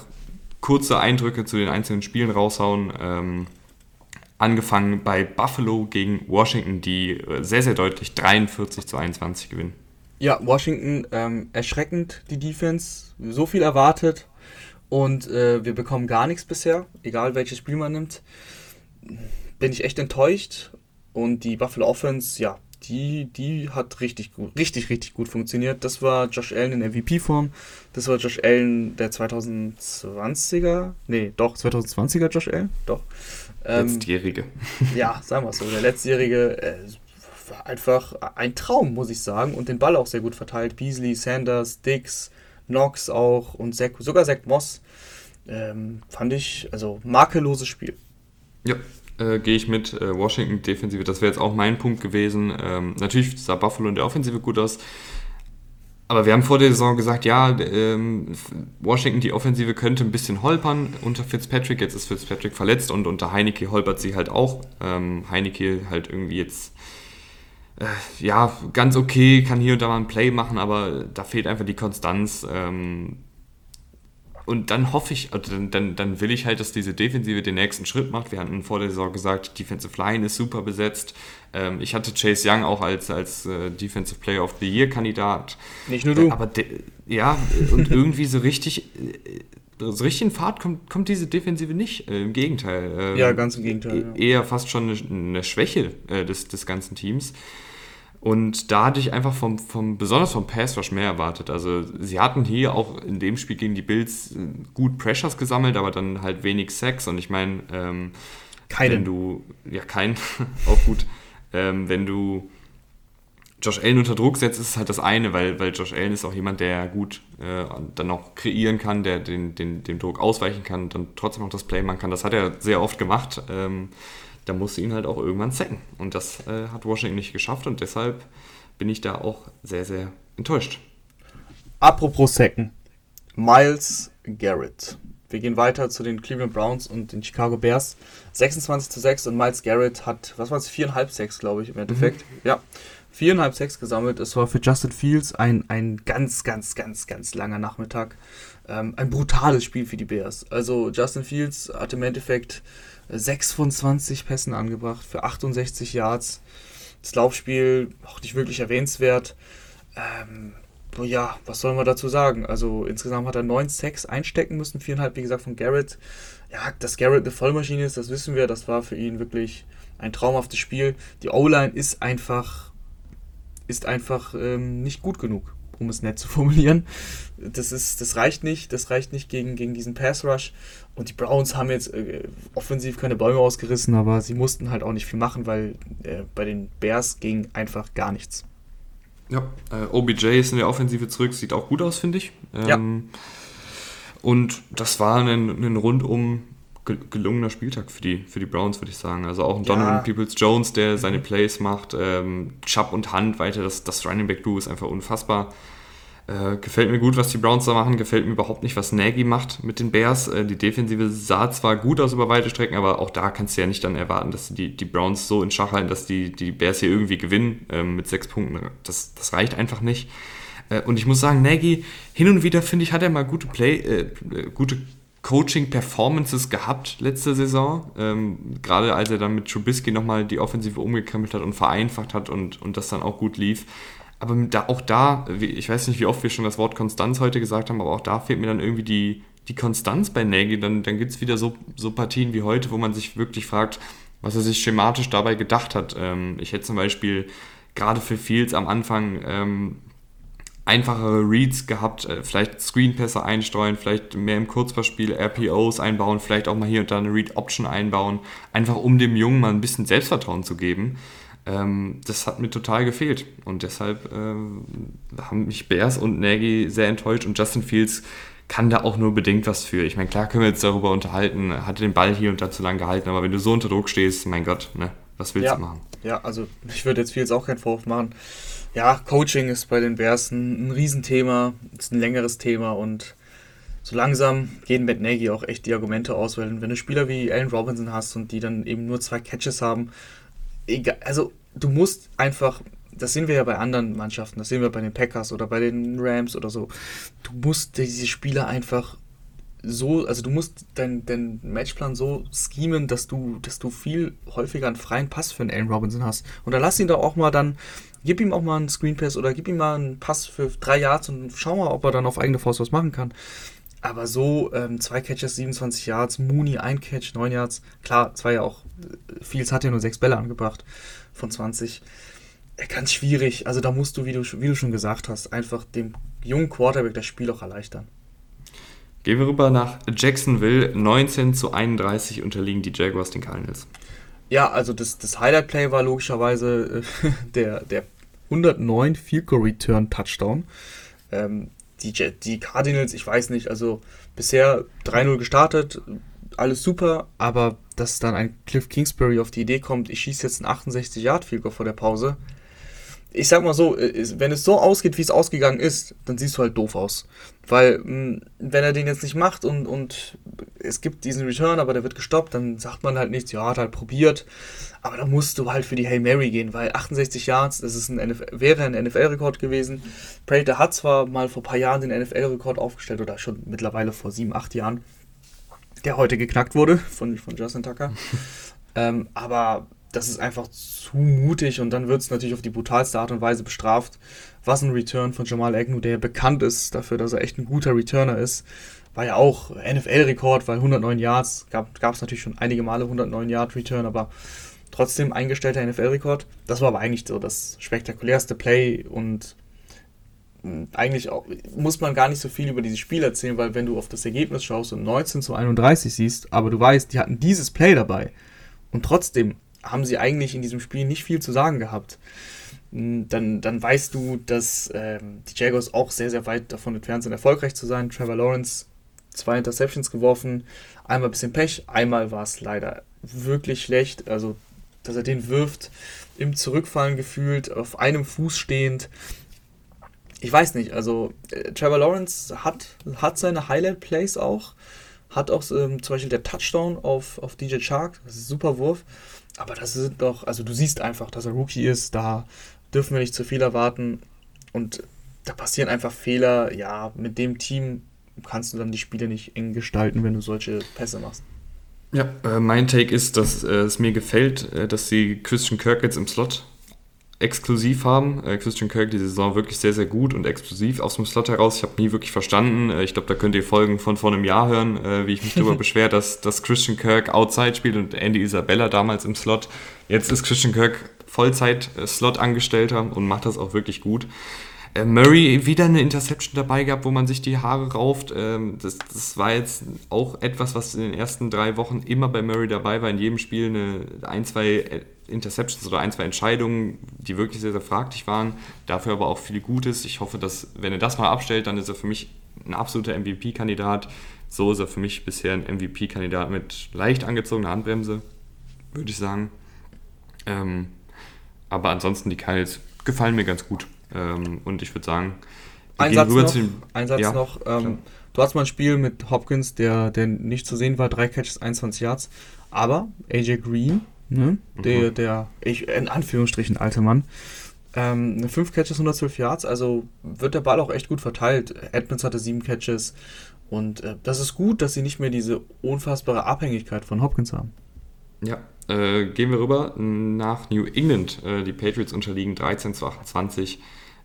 kurze Eindrücke zu den einzelnen Spielen raushauen. Ähm, angefangen bei Buffalo gegen Washington, die äh, sehr, sehr deutlich 43 zu 21 gewinnen. Ja, Washington ähm, erschreckend, die Defense. So viel erwartet und äh, wir bekommen gar nichts bisher, egal welches Spiel man nimmt. Bin ich echt enttäuscht. Und die Buffalo Offense, ja, die, die hat richtig gut, richtig, richtig gut funktioniert. Das war Josh Allen in MVP-Form. Das war Josh Allen der 2020er. Nee, doch, 2020er Josh Allen. Doch. Ähm, Letztjährige. Ja, sagen wir es so. Der Letztjährige äh, war einfach ein Traum, muss ich sagen. Und den Ball auch sehr gut verteilt. Beasley, Sanders, Dix, Knox auch und Zach, sogar Zach Moss. Ähm, fand ich, also makelloses Spiel. Ja, äh, gehe ich mit. Äh, Washington Defensive, das wäre jetzt auch mein Punkt gewesen. Ähm, natürlich sah Buffalo in der Offensive gut aus. Aber wir haben vor der Saison gesagt, ja, ähm, Washington, die Offensive könnte ein bisschen holpern unter Fitzpatrick. Jetzt ist Fitzpatrick verletzt und unter Heineke holpert sie halt auch. Ähm, Heineke halt irgendwie jetzt, äh, ja, ganz okay, kann hier und da mal ein Play machen, aber da fehlt einfach die Konstanz. Ähm, und dann hoffe ich, also dann, dann, dann will ich halt, dass diese Defensive den nächsten Schritt macht. Wir hatten vor der Saison gesagt, Defensive Line ist super besetzt. Ähm, ich hatte Chase Young auch als, als äh, Defensive Player of the Year Kandidat. Nicht nur du. Aber ja, und irgendwie so richtig, äh, so richtig in Fahrt kommt, kommt diese Defensive nicht. Äh, Im Gegenteil. Ähm, ja, ganz im Gegenteil. Ja. Eher fast schon eine, eine Schwäche äh, des, des ganzen Teams. Und da hatte ich einfach vom, vom besonders vom Pass Rush mehr erwartet. Also sie hatten hier auch in dem Spiel gegen die Bills äh, gut Pressures gesammelt, aber dann halt wenig Sex. Und ich meine, ähm, wenn du, ja kein, auch gut, ähm, wenn du Josh Allen unter Druck setzt, ist es halt das eine, weil, weil Josh Allen ist auch jemand, der gut äh, dann auch kreieren kann, der den, den, dem Druck ausweichen kann und dann trotzdem auch das Play machen kann. Das hat er sehr oft gemacht. Ähm, da musst du ihn halt auch irgendwann sacken. Und das äh, hat Washington nicht geschafft und deshalb bin ich da auch sehr, sehr enttäuscht. Apropos sacken. Miles Garrett. Wir gehen weiter zu den Cleveland Browns und den Chicago Bears. 26 zu 6 und Miles Garrett hat, was war es, 4,5 Sex, glaube ich, im Endeffekt. Mhm. Ja, 4,5 Sex gesammelt. Es war für Justin Fields ein, ein ganz, ganz, ganz, ganz langer Nachmittag. Ähm, ein brutales Spiel für die Bears. Also Justin Fields hat im Endeffekt 6 von 20 Pässen angebracht für 68 Yards. Das Laufspiel auch nicht wirklich erwähnenswert. Ähm, ja, was soll man dazu sagen? Also insgesamt hat er 9 Sacks einstecken müssen, 4,5 wie gesagt von Garrett. Ja, dass Garrett eine Vollmaschine ist, das wissen wir. Das war für ihn wirklich ein traumhaftes Spiel. Die O-Line ist einfach, ist einfach ähm, nicht gut genug um es nett zu formulieren. Das, ist, das reicht nicht, das reicht nicht gegen, gegen diesen Pass Rush. Und die Browns haben jetzt äh, offensiv keine Bäume ausgerissen, aber sie mussten halt auch nicht viel machen, weil äh, bei den Bears ging einfach gar nichts. Ja, äh, OBJ ist in der Offensive zurück, sieht auch gut aus, finde ich. Ähm, ja. Und das war ein, ein rundum gelungener Spieltag für die, für die Browns, würde ich sagen. Also auch ein ja. Donovan Peoples-Jones, der seine Plays macht. Ähm, Chubb und Hunt weiter, das, das Running Back Duo ist einfach unfassbar. Äh, gefällt mir gut, was die Browns da machen. Gefällt mir überhaupt nicht, was Nagy macht mit den Bears. Äh, die Defensive sah zwar gut aus über weite Strecken, aber auch da kannst du ja nicht dann erwarten, dass die, die Browns so in Schach halten, dass die, die Bears hier irgendwie gewinnen äh, mit sechs Punkten. Das, das reicht einfach nicht. Äh, und ich muss sagen, Nagy, hin und wieder finde ich, hat er mal gute Play, äh, gute Coaching-Performances gehabt letzte Saison. Ähm, gerade als er dann mit Trubisky nochmal die Offensive umgekrempelt hat und vereinfacht hat und, und das dann auch gut lief. Aber da, auch da, ich weiß nicht, wie oft wir schon das Wort Konstanz heute gesagt haben, aber auch da fehlt mir dann irgendwie die, die Konstanz bei Nagy. Dann, dann gibt es wieder so, so Partien wie heute, wo man sich wirklich fragt, was er sich schematisch dabei gedacht hat. Ähm, ich hätte zum Beispiel gerade für Fields am Anfang ähm, einfachere Reads gehabt, äh, vielleicht Screenpässe einsteuern, vielleicht mehr im Kurzpassspiel RPOs einbauen, vielleicht auch mal hier und da eine Read-Option einbauen, einfach um dem Jungen mal ein bisschen Selbstvertrauen zu geben. Ähm, das hat mir total gefehlt. Und deshalb äh, haben mich Bears und Nagy sehr enttäuscht und Justin Fields kann da auch nur bedingt was für. Ich meine, klar können wir jetzt darüber unterhalten, hatte den Ball hier und da zu lang gehalten, aber wenn du so unter Druck stehst, mein Gott, ne, was willst ja, du machen? Ja, also ich würde jetzt Fields auch keinen Vorwurf machen. Ja, Coaching ist bei den Bears ein, ein Riesenthema, ist ein längeres Thema und so langsam gehen mit Nagy auch echt die Argumente aus, weil wenn du Spieler wie Allen Robinson hast und die dann eben nur zwei Catches haben egal, also du musst einfach, das sehen wir ja bei anderen Mannschaften, das sehen wir bei den Packers oder bei den Rams oder so, du musst diese Spieler einfach so, also du musst deinen dein Matchplan so schemen, dass du, dass du viel häufiger einen freien Pass für einen Allen Robinson hast. Und dann lass ihn doch auch mal dann, gib ihm auch mal einen Screen Pass oder gib ihm mal einen Pass für drei Yards und schau mal, ob er dann auf eigene Faust was machen kann. Aber so, ähm, zwei Catches, 27 Yards, Mooney ein Catch, 9 Yards. Klar, zwei ja auch, Fields hat ja nur sechs Bälle angebracht von 20. Ganz schwierig. Also da musst du, wie du, wie du schon gesagt hast, einfach dem jungen Quarterback das Spiel auch erleichtern. Gehen wir rüber nach Jacksonville. 19 zu 31 unterliegen die Jaguars den Cardinals. Ja, also das, das Highlight-Play war logischerweise äh, der, der 109 Field Goal Return Touchdown. Ähm, die, die Cardinals, ich weiß nicht, also bisher 3-0 gestartet, alles super, aber dass dann ein Cliff Kingsbury auf die Idee kommt, ich schieße jetzt einen 68 Yard Field vor der Pause, ich sag mal so, äh, wenn es so ausgeht, wie es ausgegangen ist, dann siehst du halt doof aus. Weil, hm, wenn er den jetzt nicht macht und, und es gibt diesen Return, aber der wird gestoppt, dann sagt man halt nichts, ja, hat halt probiert. Aber da musst du halt für die Hail Mary gehen, weil 68 Yards, das ist ein wäre ein NFL-Rekord gewesen. Prater hat zwar mal vor ein paar Jahren den NFL-Rekord aufgestellt oder schon mittlerweile vor sieben, acht Jahren, der heute geknackt wurde von, von Justin Tucker. ähm, aber das ist einfach zu mutig und dann wird es natürlich auf die brutalste Art und Weise bestraft. Was ein Return von Jamal Agnew, der bekannt ist dafür, dass er echt ein guter Returner ist. War ja auch NFL-Rekord, weil 109 Yards, gab es natürlich schon einige Male 109 Yard Return, aber trotzdem eingestellter NFL-Rekord. Das war aber eigentlich so das spektakulärste Play und hm, eigentlich auch, muss man gar nicht so viel über dieses Spiel erzählen, weil wenn du auf das Ergebnis schaust und 19 zu 31 siehst, aber du weißt, die hatten dieses Play dabei und trotzdem haben sie eigentlich in diesem Spiel nicht viel zu sagen gehabt. Hm, dann, dann weißt du, dass ähm, die Jaguars auch sehr, sehr weit davon entfernt sind, erfolgreich zu sein. Trevor Lawrence zwei Interceptions geworfen, einmal ein bisschen Pech, einmal war es leider wirklich schlecht. Also, dass er den wirft, im Zurückfallen gefühlt, auf einem Fuß stehend. Ich weiß nicht, also äh, Trevor Lawrence hat, hat seine Highlight-Plays auch. Hat auch ähm, zum Beispiel der Touchdown auf, auf DJ Shark, das ist ein super Wurf. Aber das sind doch, also du siehst einfach, dass er Rookie ist, da dürfen wir nicht zu viel erwarten. Und da passieren einfach Fehler. Ja, mit dem Team kannst du dann die Spiele nicht eng gestalten, wenn du solche Pässe machst. Ja, äh, mein Take ist, dass äh, es mir gefällt, äh, dass sie Christian Kirk jetzt im Slot exklusiv haben. Äh, Christian Kirk die Saison wirklich sehr, sehr gut und exklusiv aus dem Slot heraus. Ich habe nie wirklich verstanden. Äh, ich glaube, da könnt ihr Folgen von vor einem Jahr hören, äh, wie ich mich darüber beschwere, dass, dass Christian Kirk Outside spielt und Andy Isabella damals im Slot. Jetzt ist Christian Kirk Vollzeit-Slot-Angestellter und macht das auch wirklich gut. Äh, Murray wieder eine Interception dabei gehabt, wo man sich die Haare rauft. Ähm, das, das war jetzt auch etwas, was in den ersten drei Wochen immer bei Murray dabei war. In jedem Spiel eine ein, zwei Interceptions oder ein, zwei Entscheidungen, die wirklich sehr, sehr fraglich waren. Dafür aber auch viel Gutes. Ich hoffe, dass, wenn er das mal abstellt, dann ist er für mich ein absoluter MVP-Kandidat. So ist er für mich bisher ein MVP-Kandidat mit leicht angezogener Handbremse, würde ich sagen. Ähm, aber ansonsten, die Kyles gefallen mir ganz gut. Ähm, und ich würde sagen, ein Satz noch, ein Satz ja, noch ähm, du hast mal ein Spiel mit Hopkins, der, der nicht zu sehen war, drei Catches, 21 Yards. Aber AJ Green ne? der, mhm. der ich, in Anführungsstrichen alte Mann. Ähm, 5 Catches, 112 Yards, also wird der Ball auch echt gut verteilt. Edmonds hatte 7 Catches und äh, das ist gut, dass sie nicht mehr diese unfassbare Abhängigkeit von Hopkins haben. Ja, äh, gehen wir rüber nach New England. Äh, die Patriots unterliegen 13 zu 28.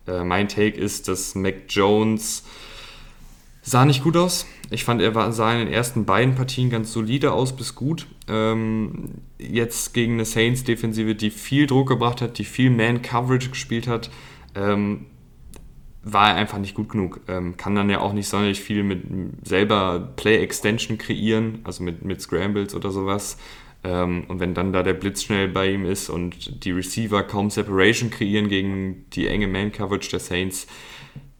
Äh, mein Take ist, dass Mac Jones Sah nicht gut aus. Ich fand, er war, sah in den ersten beiden Partien ganz solide aus bis gut. Ähm, jetzt gegen eine Saints-Defensive, die viel Druck gebracht hat, die viel Man-Coverage gespielt hat, ähm, war er einfach nicht gut genug. Ähm, kann dann ja auch nicht sonderlich viel mit selber Play-Extension kreieren, also mit, mit Scrambles oder sowas. Ähm, und wenn dann da der Blitz schnell bei ihm ist und die Receiver kaum Separation kreieren gegen die enge Man-Coverage der Saints,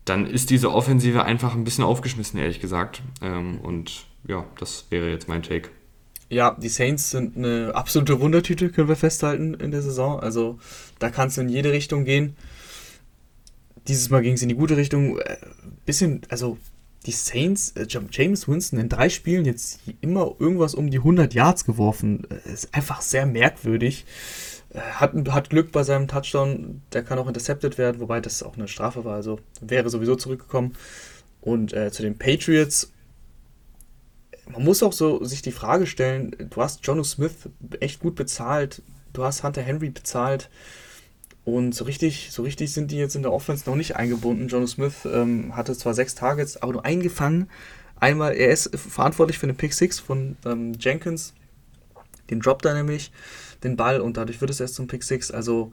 dann ist diese Offensive einfach ein bisschen aufgeschmissen, ehrlich gesagt. Ähm, und ja, das wäre jetzt mein Take. Ja, die Saints sind eine absolute Wundertüte, können wir festhalten in der Saison. Also da kannst du in jede Richtung gehen. Dieses Mal ging es in die gute Richtung. Äh, bisschen, also die Saints, äh, James Winston in drei Spielen jetzt immer irgendwas um die 100 Yards geworfen. Äh, ist einfach sehr merkwürdig. Hat, hat Glück bei seinem Touchdown, der kann auch intercepted werden, wobei das auch eine Strafe war, also wäre sowieso zurückgekommen. Und äh, zu den Patriots, man muss auch so sich die Frage stellen, du hast Jono Smith echt gut bezahlt, du hast Hunter Henry bezahlt. Und so richtig, so richtig sind die jetzt in der Offense noch nicht eingebunden. Jono Smith ähm, hatte zwar sechs Targets, aber nur eingefangen. Einmal, er ist verantwortlich für den Pick 6 von ähm, Jenkins, den droppt er nämlich den Ball und dadurch wird es erst zum Pick 6. Also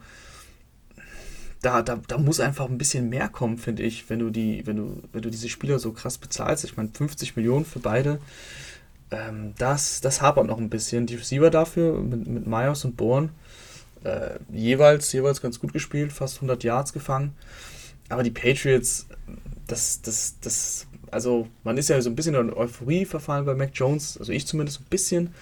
da, da, da muss einfach ein bisschen mehr kommen, finde ich, wenn du die, wenn du, wenn du diese Spieler so krass bezahlst. Ich meine, 50 Millionen für beide. Ähm, das, das hapert noch ein bisschen. Die Receiver dafür mit, mit Myers und Bourne äh, jeweils, jeweils ganz gut gespielt, fast 100 Yards gefangen. Aber die Patriots, das, das, das, also man ist ja so ein bisschen in Euphorie verfallen bei Mac Jones, also ich zumindest ein bisschen,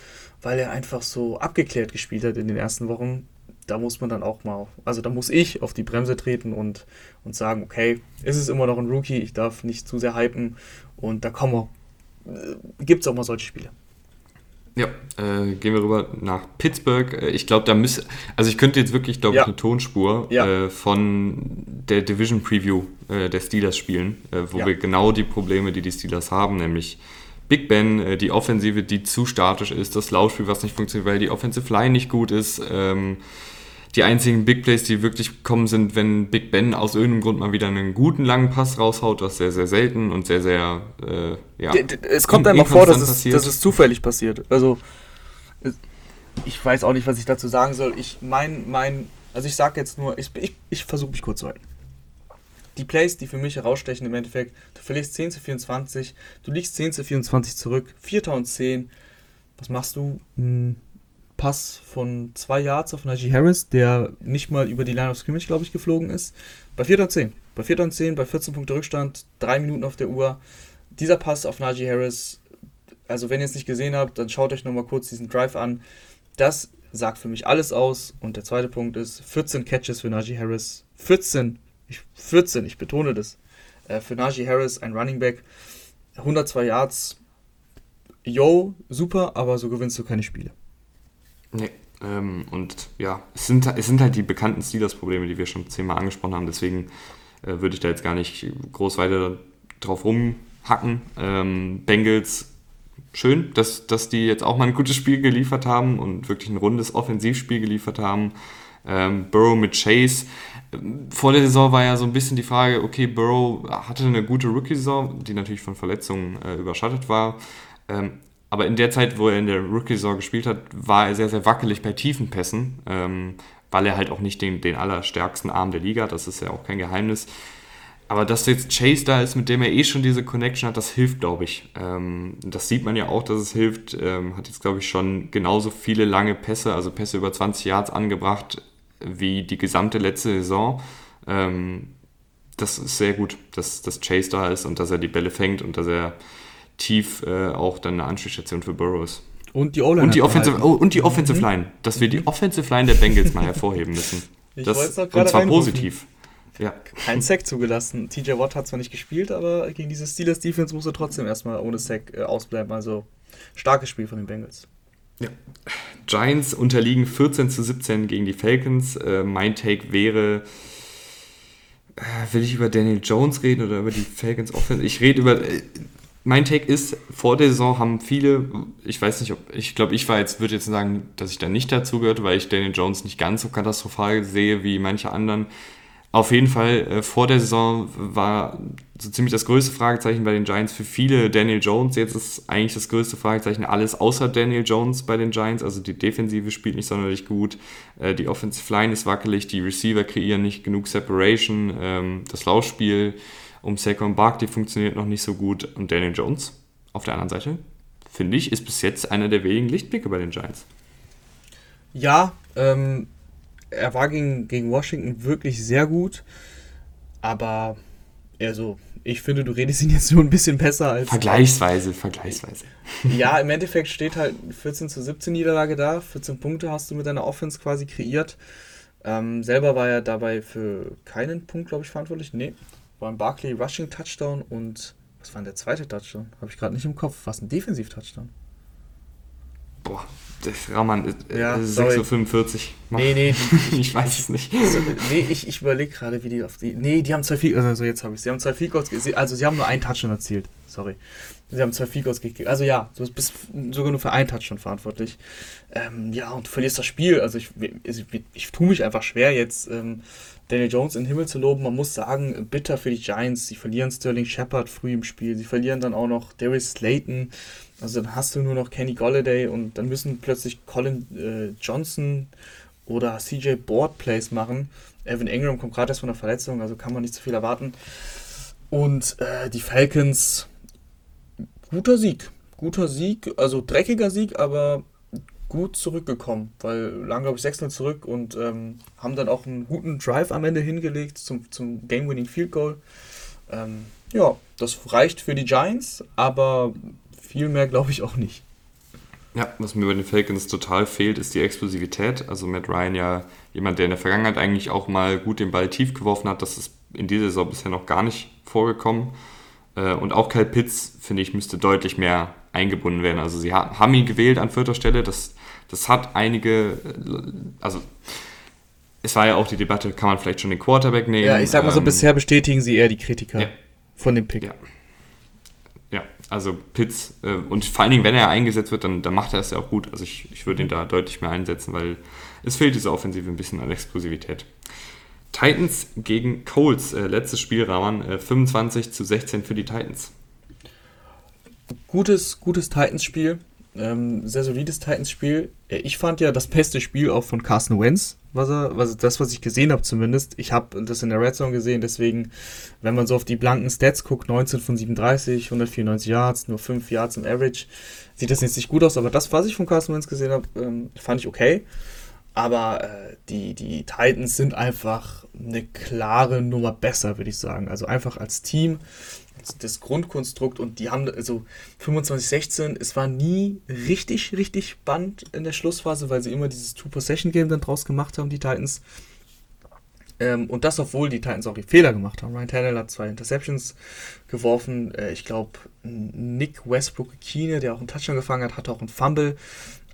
weil er einfach so abgeklärt gespielt hat in den ersten Wochen da muss man dann auch mal, also da muss ich auf die Bremse treten und, und sagen, okay, ist es immer noch ein Rookie, ich darf nicht zu sehr hypen und da kommen wir, äh, gibt es auch mal solche Spiele. Ja, äh, gehen wir rüber nach Pittsburgh. Äh, ich glaube, da müsste, also ich könnte jetzt wirklich, glaube ja. ich, eine Tonspur ja. äh, von der Division Preview äh, der Steelers spielen, äh, wo ja. wir genau die Probleme, die die Steelers haben, nämlich Big Ben, äh, die Offensive, die zu statisch ist, das Laufspiel, was nicht funktioniert, weil die Offensive Line nicht gut ist, ähm, die einzigen Big Plays, die wirklich kommen, sind, wenn Big Ben aus irgendeinem Grund mal wieder einen guten langen Pass raushaut, was sehr, sehr selten und sehr, sehr, äh, ja. Es kommt einem vor, dass es, dass es zufällig passiert. Also, ich weiß auch nicht, was ich dazu sagen soll. Ich mein, mein, also ich sage jetzt nur, ich, ich, ich versuche mich kurz zu halten. Die Plays, die für mich herausstechen im Endeffekt, du verlierst 10 zu 24, du liegst 10 zu 24 zurück, 4. und 10. Was machst du? Hm Pass von zwei Yards auf Najee Harris, der nicht mal über die Line of Scrimmage, glaube ich, geflogen ist. Bei 4 und 10. Bei 4 und 10, bei 14 Punkte Rückstand, 3 Minuten auf der Uhr. Dieser Pass auf Najee Harris, also wenn ihr es nicht gesehen habt, dann schaut euch nochmal kurz diesen Drive an. Das sagt für mich alles aus. Und der zweite Punkt ist 14 Catches für Najee Harris. 14, ich, 14, ich betone das. Äh, für Najee Harris, ein Running Back. 102 Yards. Yo, super, aber so gewinnst du keine Spiele. Nee. Ähm, und ja, es sind, es sind halt die bekannten Steelers-Probleme, die wir schon zehnmal angesprochen haben. Deswegen äh, würde ich da jetzt gar nicht groß weiter drauf rumhacken. Ähm, Bengals, schön, dass, dass die jetzt auch mal ein gutes Spiel geliefert haben und wirklich ein rundes Offensivspiel geliefert haben. Ähm, Burrow mit Chase. Vor der Saison war ja so ein bisschen die Frage, okay, Burrow hatte eine gute Rookie-Saison, die natürlich von Verletzungen äh, überschattet war. Ähm, aber in der Zeit, wo er in der Rookie-Saison gespielt hat, war er sehr, sehr wackelig bei tiefen Pässen, ähm, weil er halt auch nicht den, den allerstärksten Arm der Liga hat. Das ist ja auch kein Geheimnis. Aber dass jetzt Chase da ist, mit dem er eh schon diese Connection hat, das hilft, glaube ich. Ähm, das sieht man ja auch, dass es hilft. Ähm, hat jetzt, glaube ich, schon genauso viele lange Pässe, also Pässe über 20 Yards angebracht, wie die gesamte letzte Saison. Ähm, das ist sehr gut, dass, dass Chase da ist und dass er die Bälle fängt und dass er tief äh, auch dann eine Anspielstation für Burrows. Und die O-Line. Und die Offensive, oh, und die Offensive mhm. Line. Dass wir die mhm. Offensive Line der Bengals mal hervorheben müssen. Ich das, und zwar reinrufen. positiv. Ja. Kein Sack zugelassen. TJ Watt hat zwar nicht gespielt, aber gegen diese Steelers Defense muss er trotzdem erstmal ohne Sack äh, ausbleiben. Also starkes Spiel von den Bengals. Ja. Giants unterliegen 14 zu 17 gegen die Falcons. Äh, mein Take wäre, äh, will ich über Daniel Jones reden oder über die Falcons Offense? Ich rede über, äh, mein Take ist, vor der Saison haben viele, ich weiß nicht, ob, ich glaube, ich jetzt, würde jetzt sagen, dass ich da nicht dazu gehört, weil ich Daniel Jones nicht ganz so katastrophal sehe wie manche anderen. Auf jeden Fall, äh, vor der Saison war so ziemlich das größte Fragezeichen bei den Giants für viele Daniel Jones. Jetzt ist eigentlich das größte Fragezeichen alles außer Daniel Jones bei den Giants. Also die Defensive spielt nicht sonderlich gut, äh, die Offensive Line ist wackelig, die Receiver kreieren nicht genug Separation, ähm, das Laufspiel um Saquon Barkley funktioniert noch nicht so gut und Daniel Jones auf der anderen Seite, finde ich, ist bis jetzt einer der wenigen Lichtblicke bei den Giants. Ja, ähm, er war gegen, gegen Washington wirklich sehr gut, aber also, ich finde, du redest ihn jetzt nur ein bisschen besser als. Vergleichsweise, vergleichsweise. Ja, im Endeffekt steht halt 14 zu 17 Niederlage da. 14 Punkte hast du mit deiner Offense quasi kreiert. Ähm, selber war er dabei für keinen Punkt, glaube ich, verantwortlich. Nee, war ein Barkley Rushing Touchdown und was war denn der zweite Touchdown? Habe ich gerade nicht im Kopf. Was ein Defensiv-Touchdown? Boah, der Rahman äh, ja, 6.45 Uhr. Nee, nee. ich weiß es nicht. nee, ich, ich überlege gerade, wie die auf die. Nee, die haben zwei Field Also jetzt habe ich Sie haben zwei Field Also sie haben nur einen Touchdown erzielt. Sorry. Sie haben zwei Field gekriegt. Also ja, du bist sogar nur für einen Touchdown verantwortlich. Ähm, ja, und du verlierst das Spiel. Also ich, ich, ich, ich tue mich einfach schwer jetzt. Ähm, Daniel Jones in den Himmel zu loben. Man muss sagen, bitter für die Giants. Sie verlieren Sterling Shepard früh im Spiel. Sie verlieren dann auch noch Darius Slayton. Also dann hast du nur noch Kenny Golladay und dann müssen plötzlich Colin äh, Johnson oder CJ Board Plays machen. Evan Ingram kommt gerade erst von der Verletzung, also kann man nicht zu viel erwarten. Und äh, die Falcons, guter Sieg. Guter Sieg, also dreckiger Sieg, aber gut zurückgekommen, weil lang, glaube ich, 6-0 zurück und ähm, haben dann auch einen guten Drive am Ende hingelegt zum, zum Game-Winning Field Goal. Ähm, ja, das reicht für die Giants, aber viel mehr glaube ich auch nicht. Ja, was mir bei den Falcons total fehlt, ist die Explosivität. Also Matt Ryan ja jemand, der in der Vergangenheit eigentlich auch mal gut den Ball tief geworfen hat. Das ist in dieser Saison bisher noch gar nicht vorgekommen. Äh, und auch Kyle Pitts, finde ich, müsste deutlich mehr eingebunden werden. Also sie haben ihn gewählt an vierter Stelle. Das, das hat einige, äh, also es war ja auch die Debatte, kann man vielleicht schon den Quarterback nehmen? Ja, ich sag mal so, ähm, bisher bestätigen sie eher die Kritiker ja. von dem Pick. Ja. Also Pitts äh, und vor allen Dingen, wenn er eingesetzt wird, dann, dann macht er es ja auch gut. Also ich, ich würde ihn da deutlich mehr einsetzen, weil es fehlt diese Offensive ein bisschen an Explosivität. Titans gegen Colts, äh, letztes Spiel, Rahman, äh, 25 zu 16 für die Titans. Gutes, gutes Titans-Spiel. Ähm, sehr solides Titans-Spiel. Äh, ich fand ja das beste Spiel auch von Carson Wentz, was er, was, das, was ich gesehen habe zumindest. Ich habe das in der Red Zone gesehen, deswegen, wenn man so auf die blanken Stats guckt, 19 von 37, 194 Yards, nur 5 Yards im Average, sieht das jetzt nicht gut aus, aber das, was ich von Carson Wentz gesehen habe, ähm, fand ich okay. Aber äh, die, die Titans sind einfach eine klare Nummer besser, würde ich sagen. Also einfach als Team das Grundkonstrukt und die haben also 25-16, es war nie richtig, richtig spannend in der Schlussphase, weil sie immer dieses Two-Possession-Game dann draus gemacht haben, die Titans. Ähm, und das, obwohl die Titans auch die Fehler gemacht haben. Ryan Tannehill hat zwei Interceptions geworfen. Äh, ich glaube, Nick Westbrook-Kine, der auch einen Touchdown gefangen hat, hatte auch einen Fumble.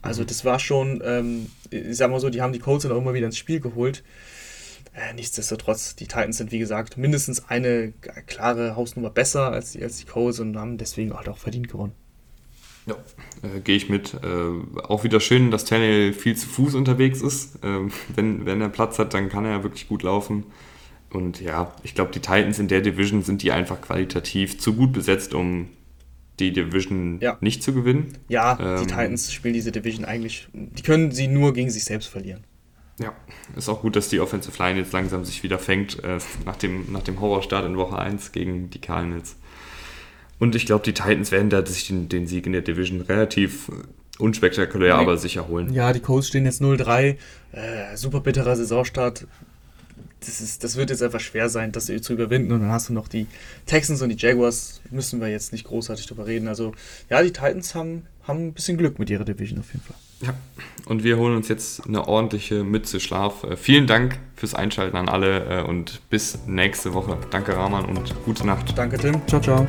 Also mhm. das war schon, ähm, ich sag mal so, die haben die Colts dann auch immer wieder ins Spiel geholt. Äh, nichtsdestotrotz, die Titans sind wie gesagt mindestens eine klare Hausnummer besser als die, als die Colts und haben deswegen halt auch verdient gewonnen. Ja, äh, gehe ich mit. Äh, auch wieder schön, dass Tannehill viel zu Fuß unterwegs ist. Ähm, wenn, wenn er Platz hat, dann kann er ja wirklich gut laufen. Und ja, ich glaube, die Titans in der Division sind die einfach qualitativ zu gut besetzt, um die Division ja. nicht zu gewinnen. Ja, ähm, die Titans spielen diese Division eigentlich, die können sie nur gegen sich selbst verlieren. Ja, ist auch gut, dass die Offensive Line jetzt langsam sich wieder fängt, äh, nach, dem, nach dem Horrorstart in Woche 1 gegen die Cardinals. Und ich glaube, die Titans werden da sich den, den, Sieg in der Division relativ unspektakulär, aber sicher holen. Ja, die Colts stehen jetzt 0-3. Äh, super bitterer Saisonstart. Das, ist, das wird jetzt einfach schwer sein, das zu überwinden. Und dann hast du noch die Texans und die Jaguars. Müssen wir jetzt nicht großartig drüber reden. Also, ja, die Titans haben, haben ein bisschen Glück mit ihrer Division auf jeden Fall. Ja, und wir holen uns jetzt eine ordentliche Mütze Schlaf. Äh, vielen Dank fürs Einschalten an alle äh, und bis nächste Woche. Danke, Rahman, und gute Nacht. Danke, Tim. Ciao, ciao.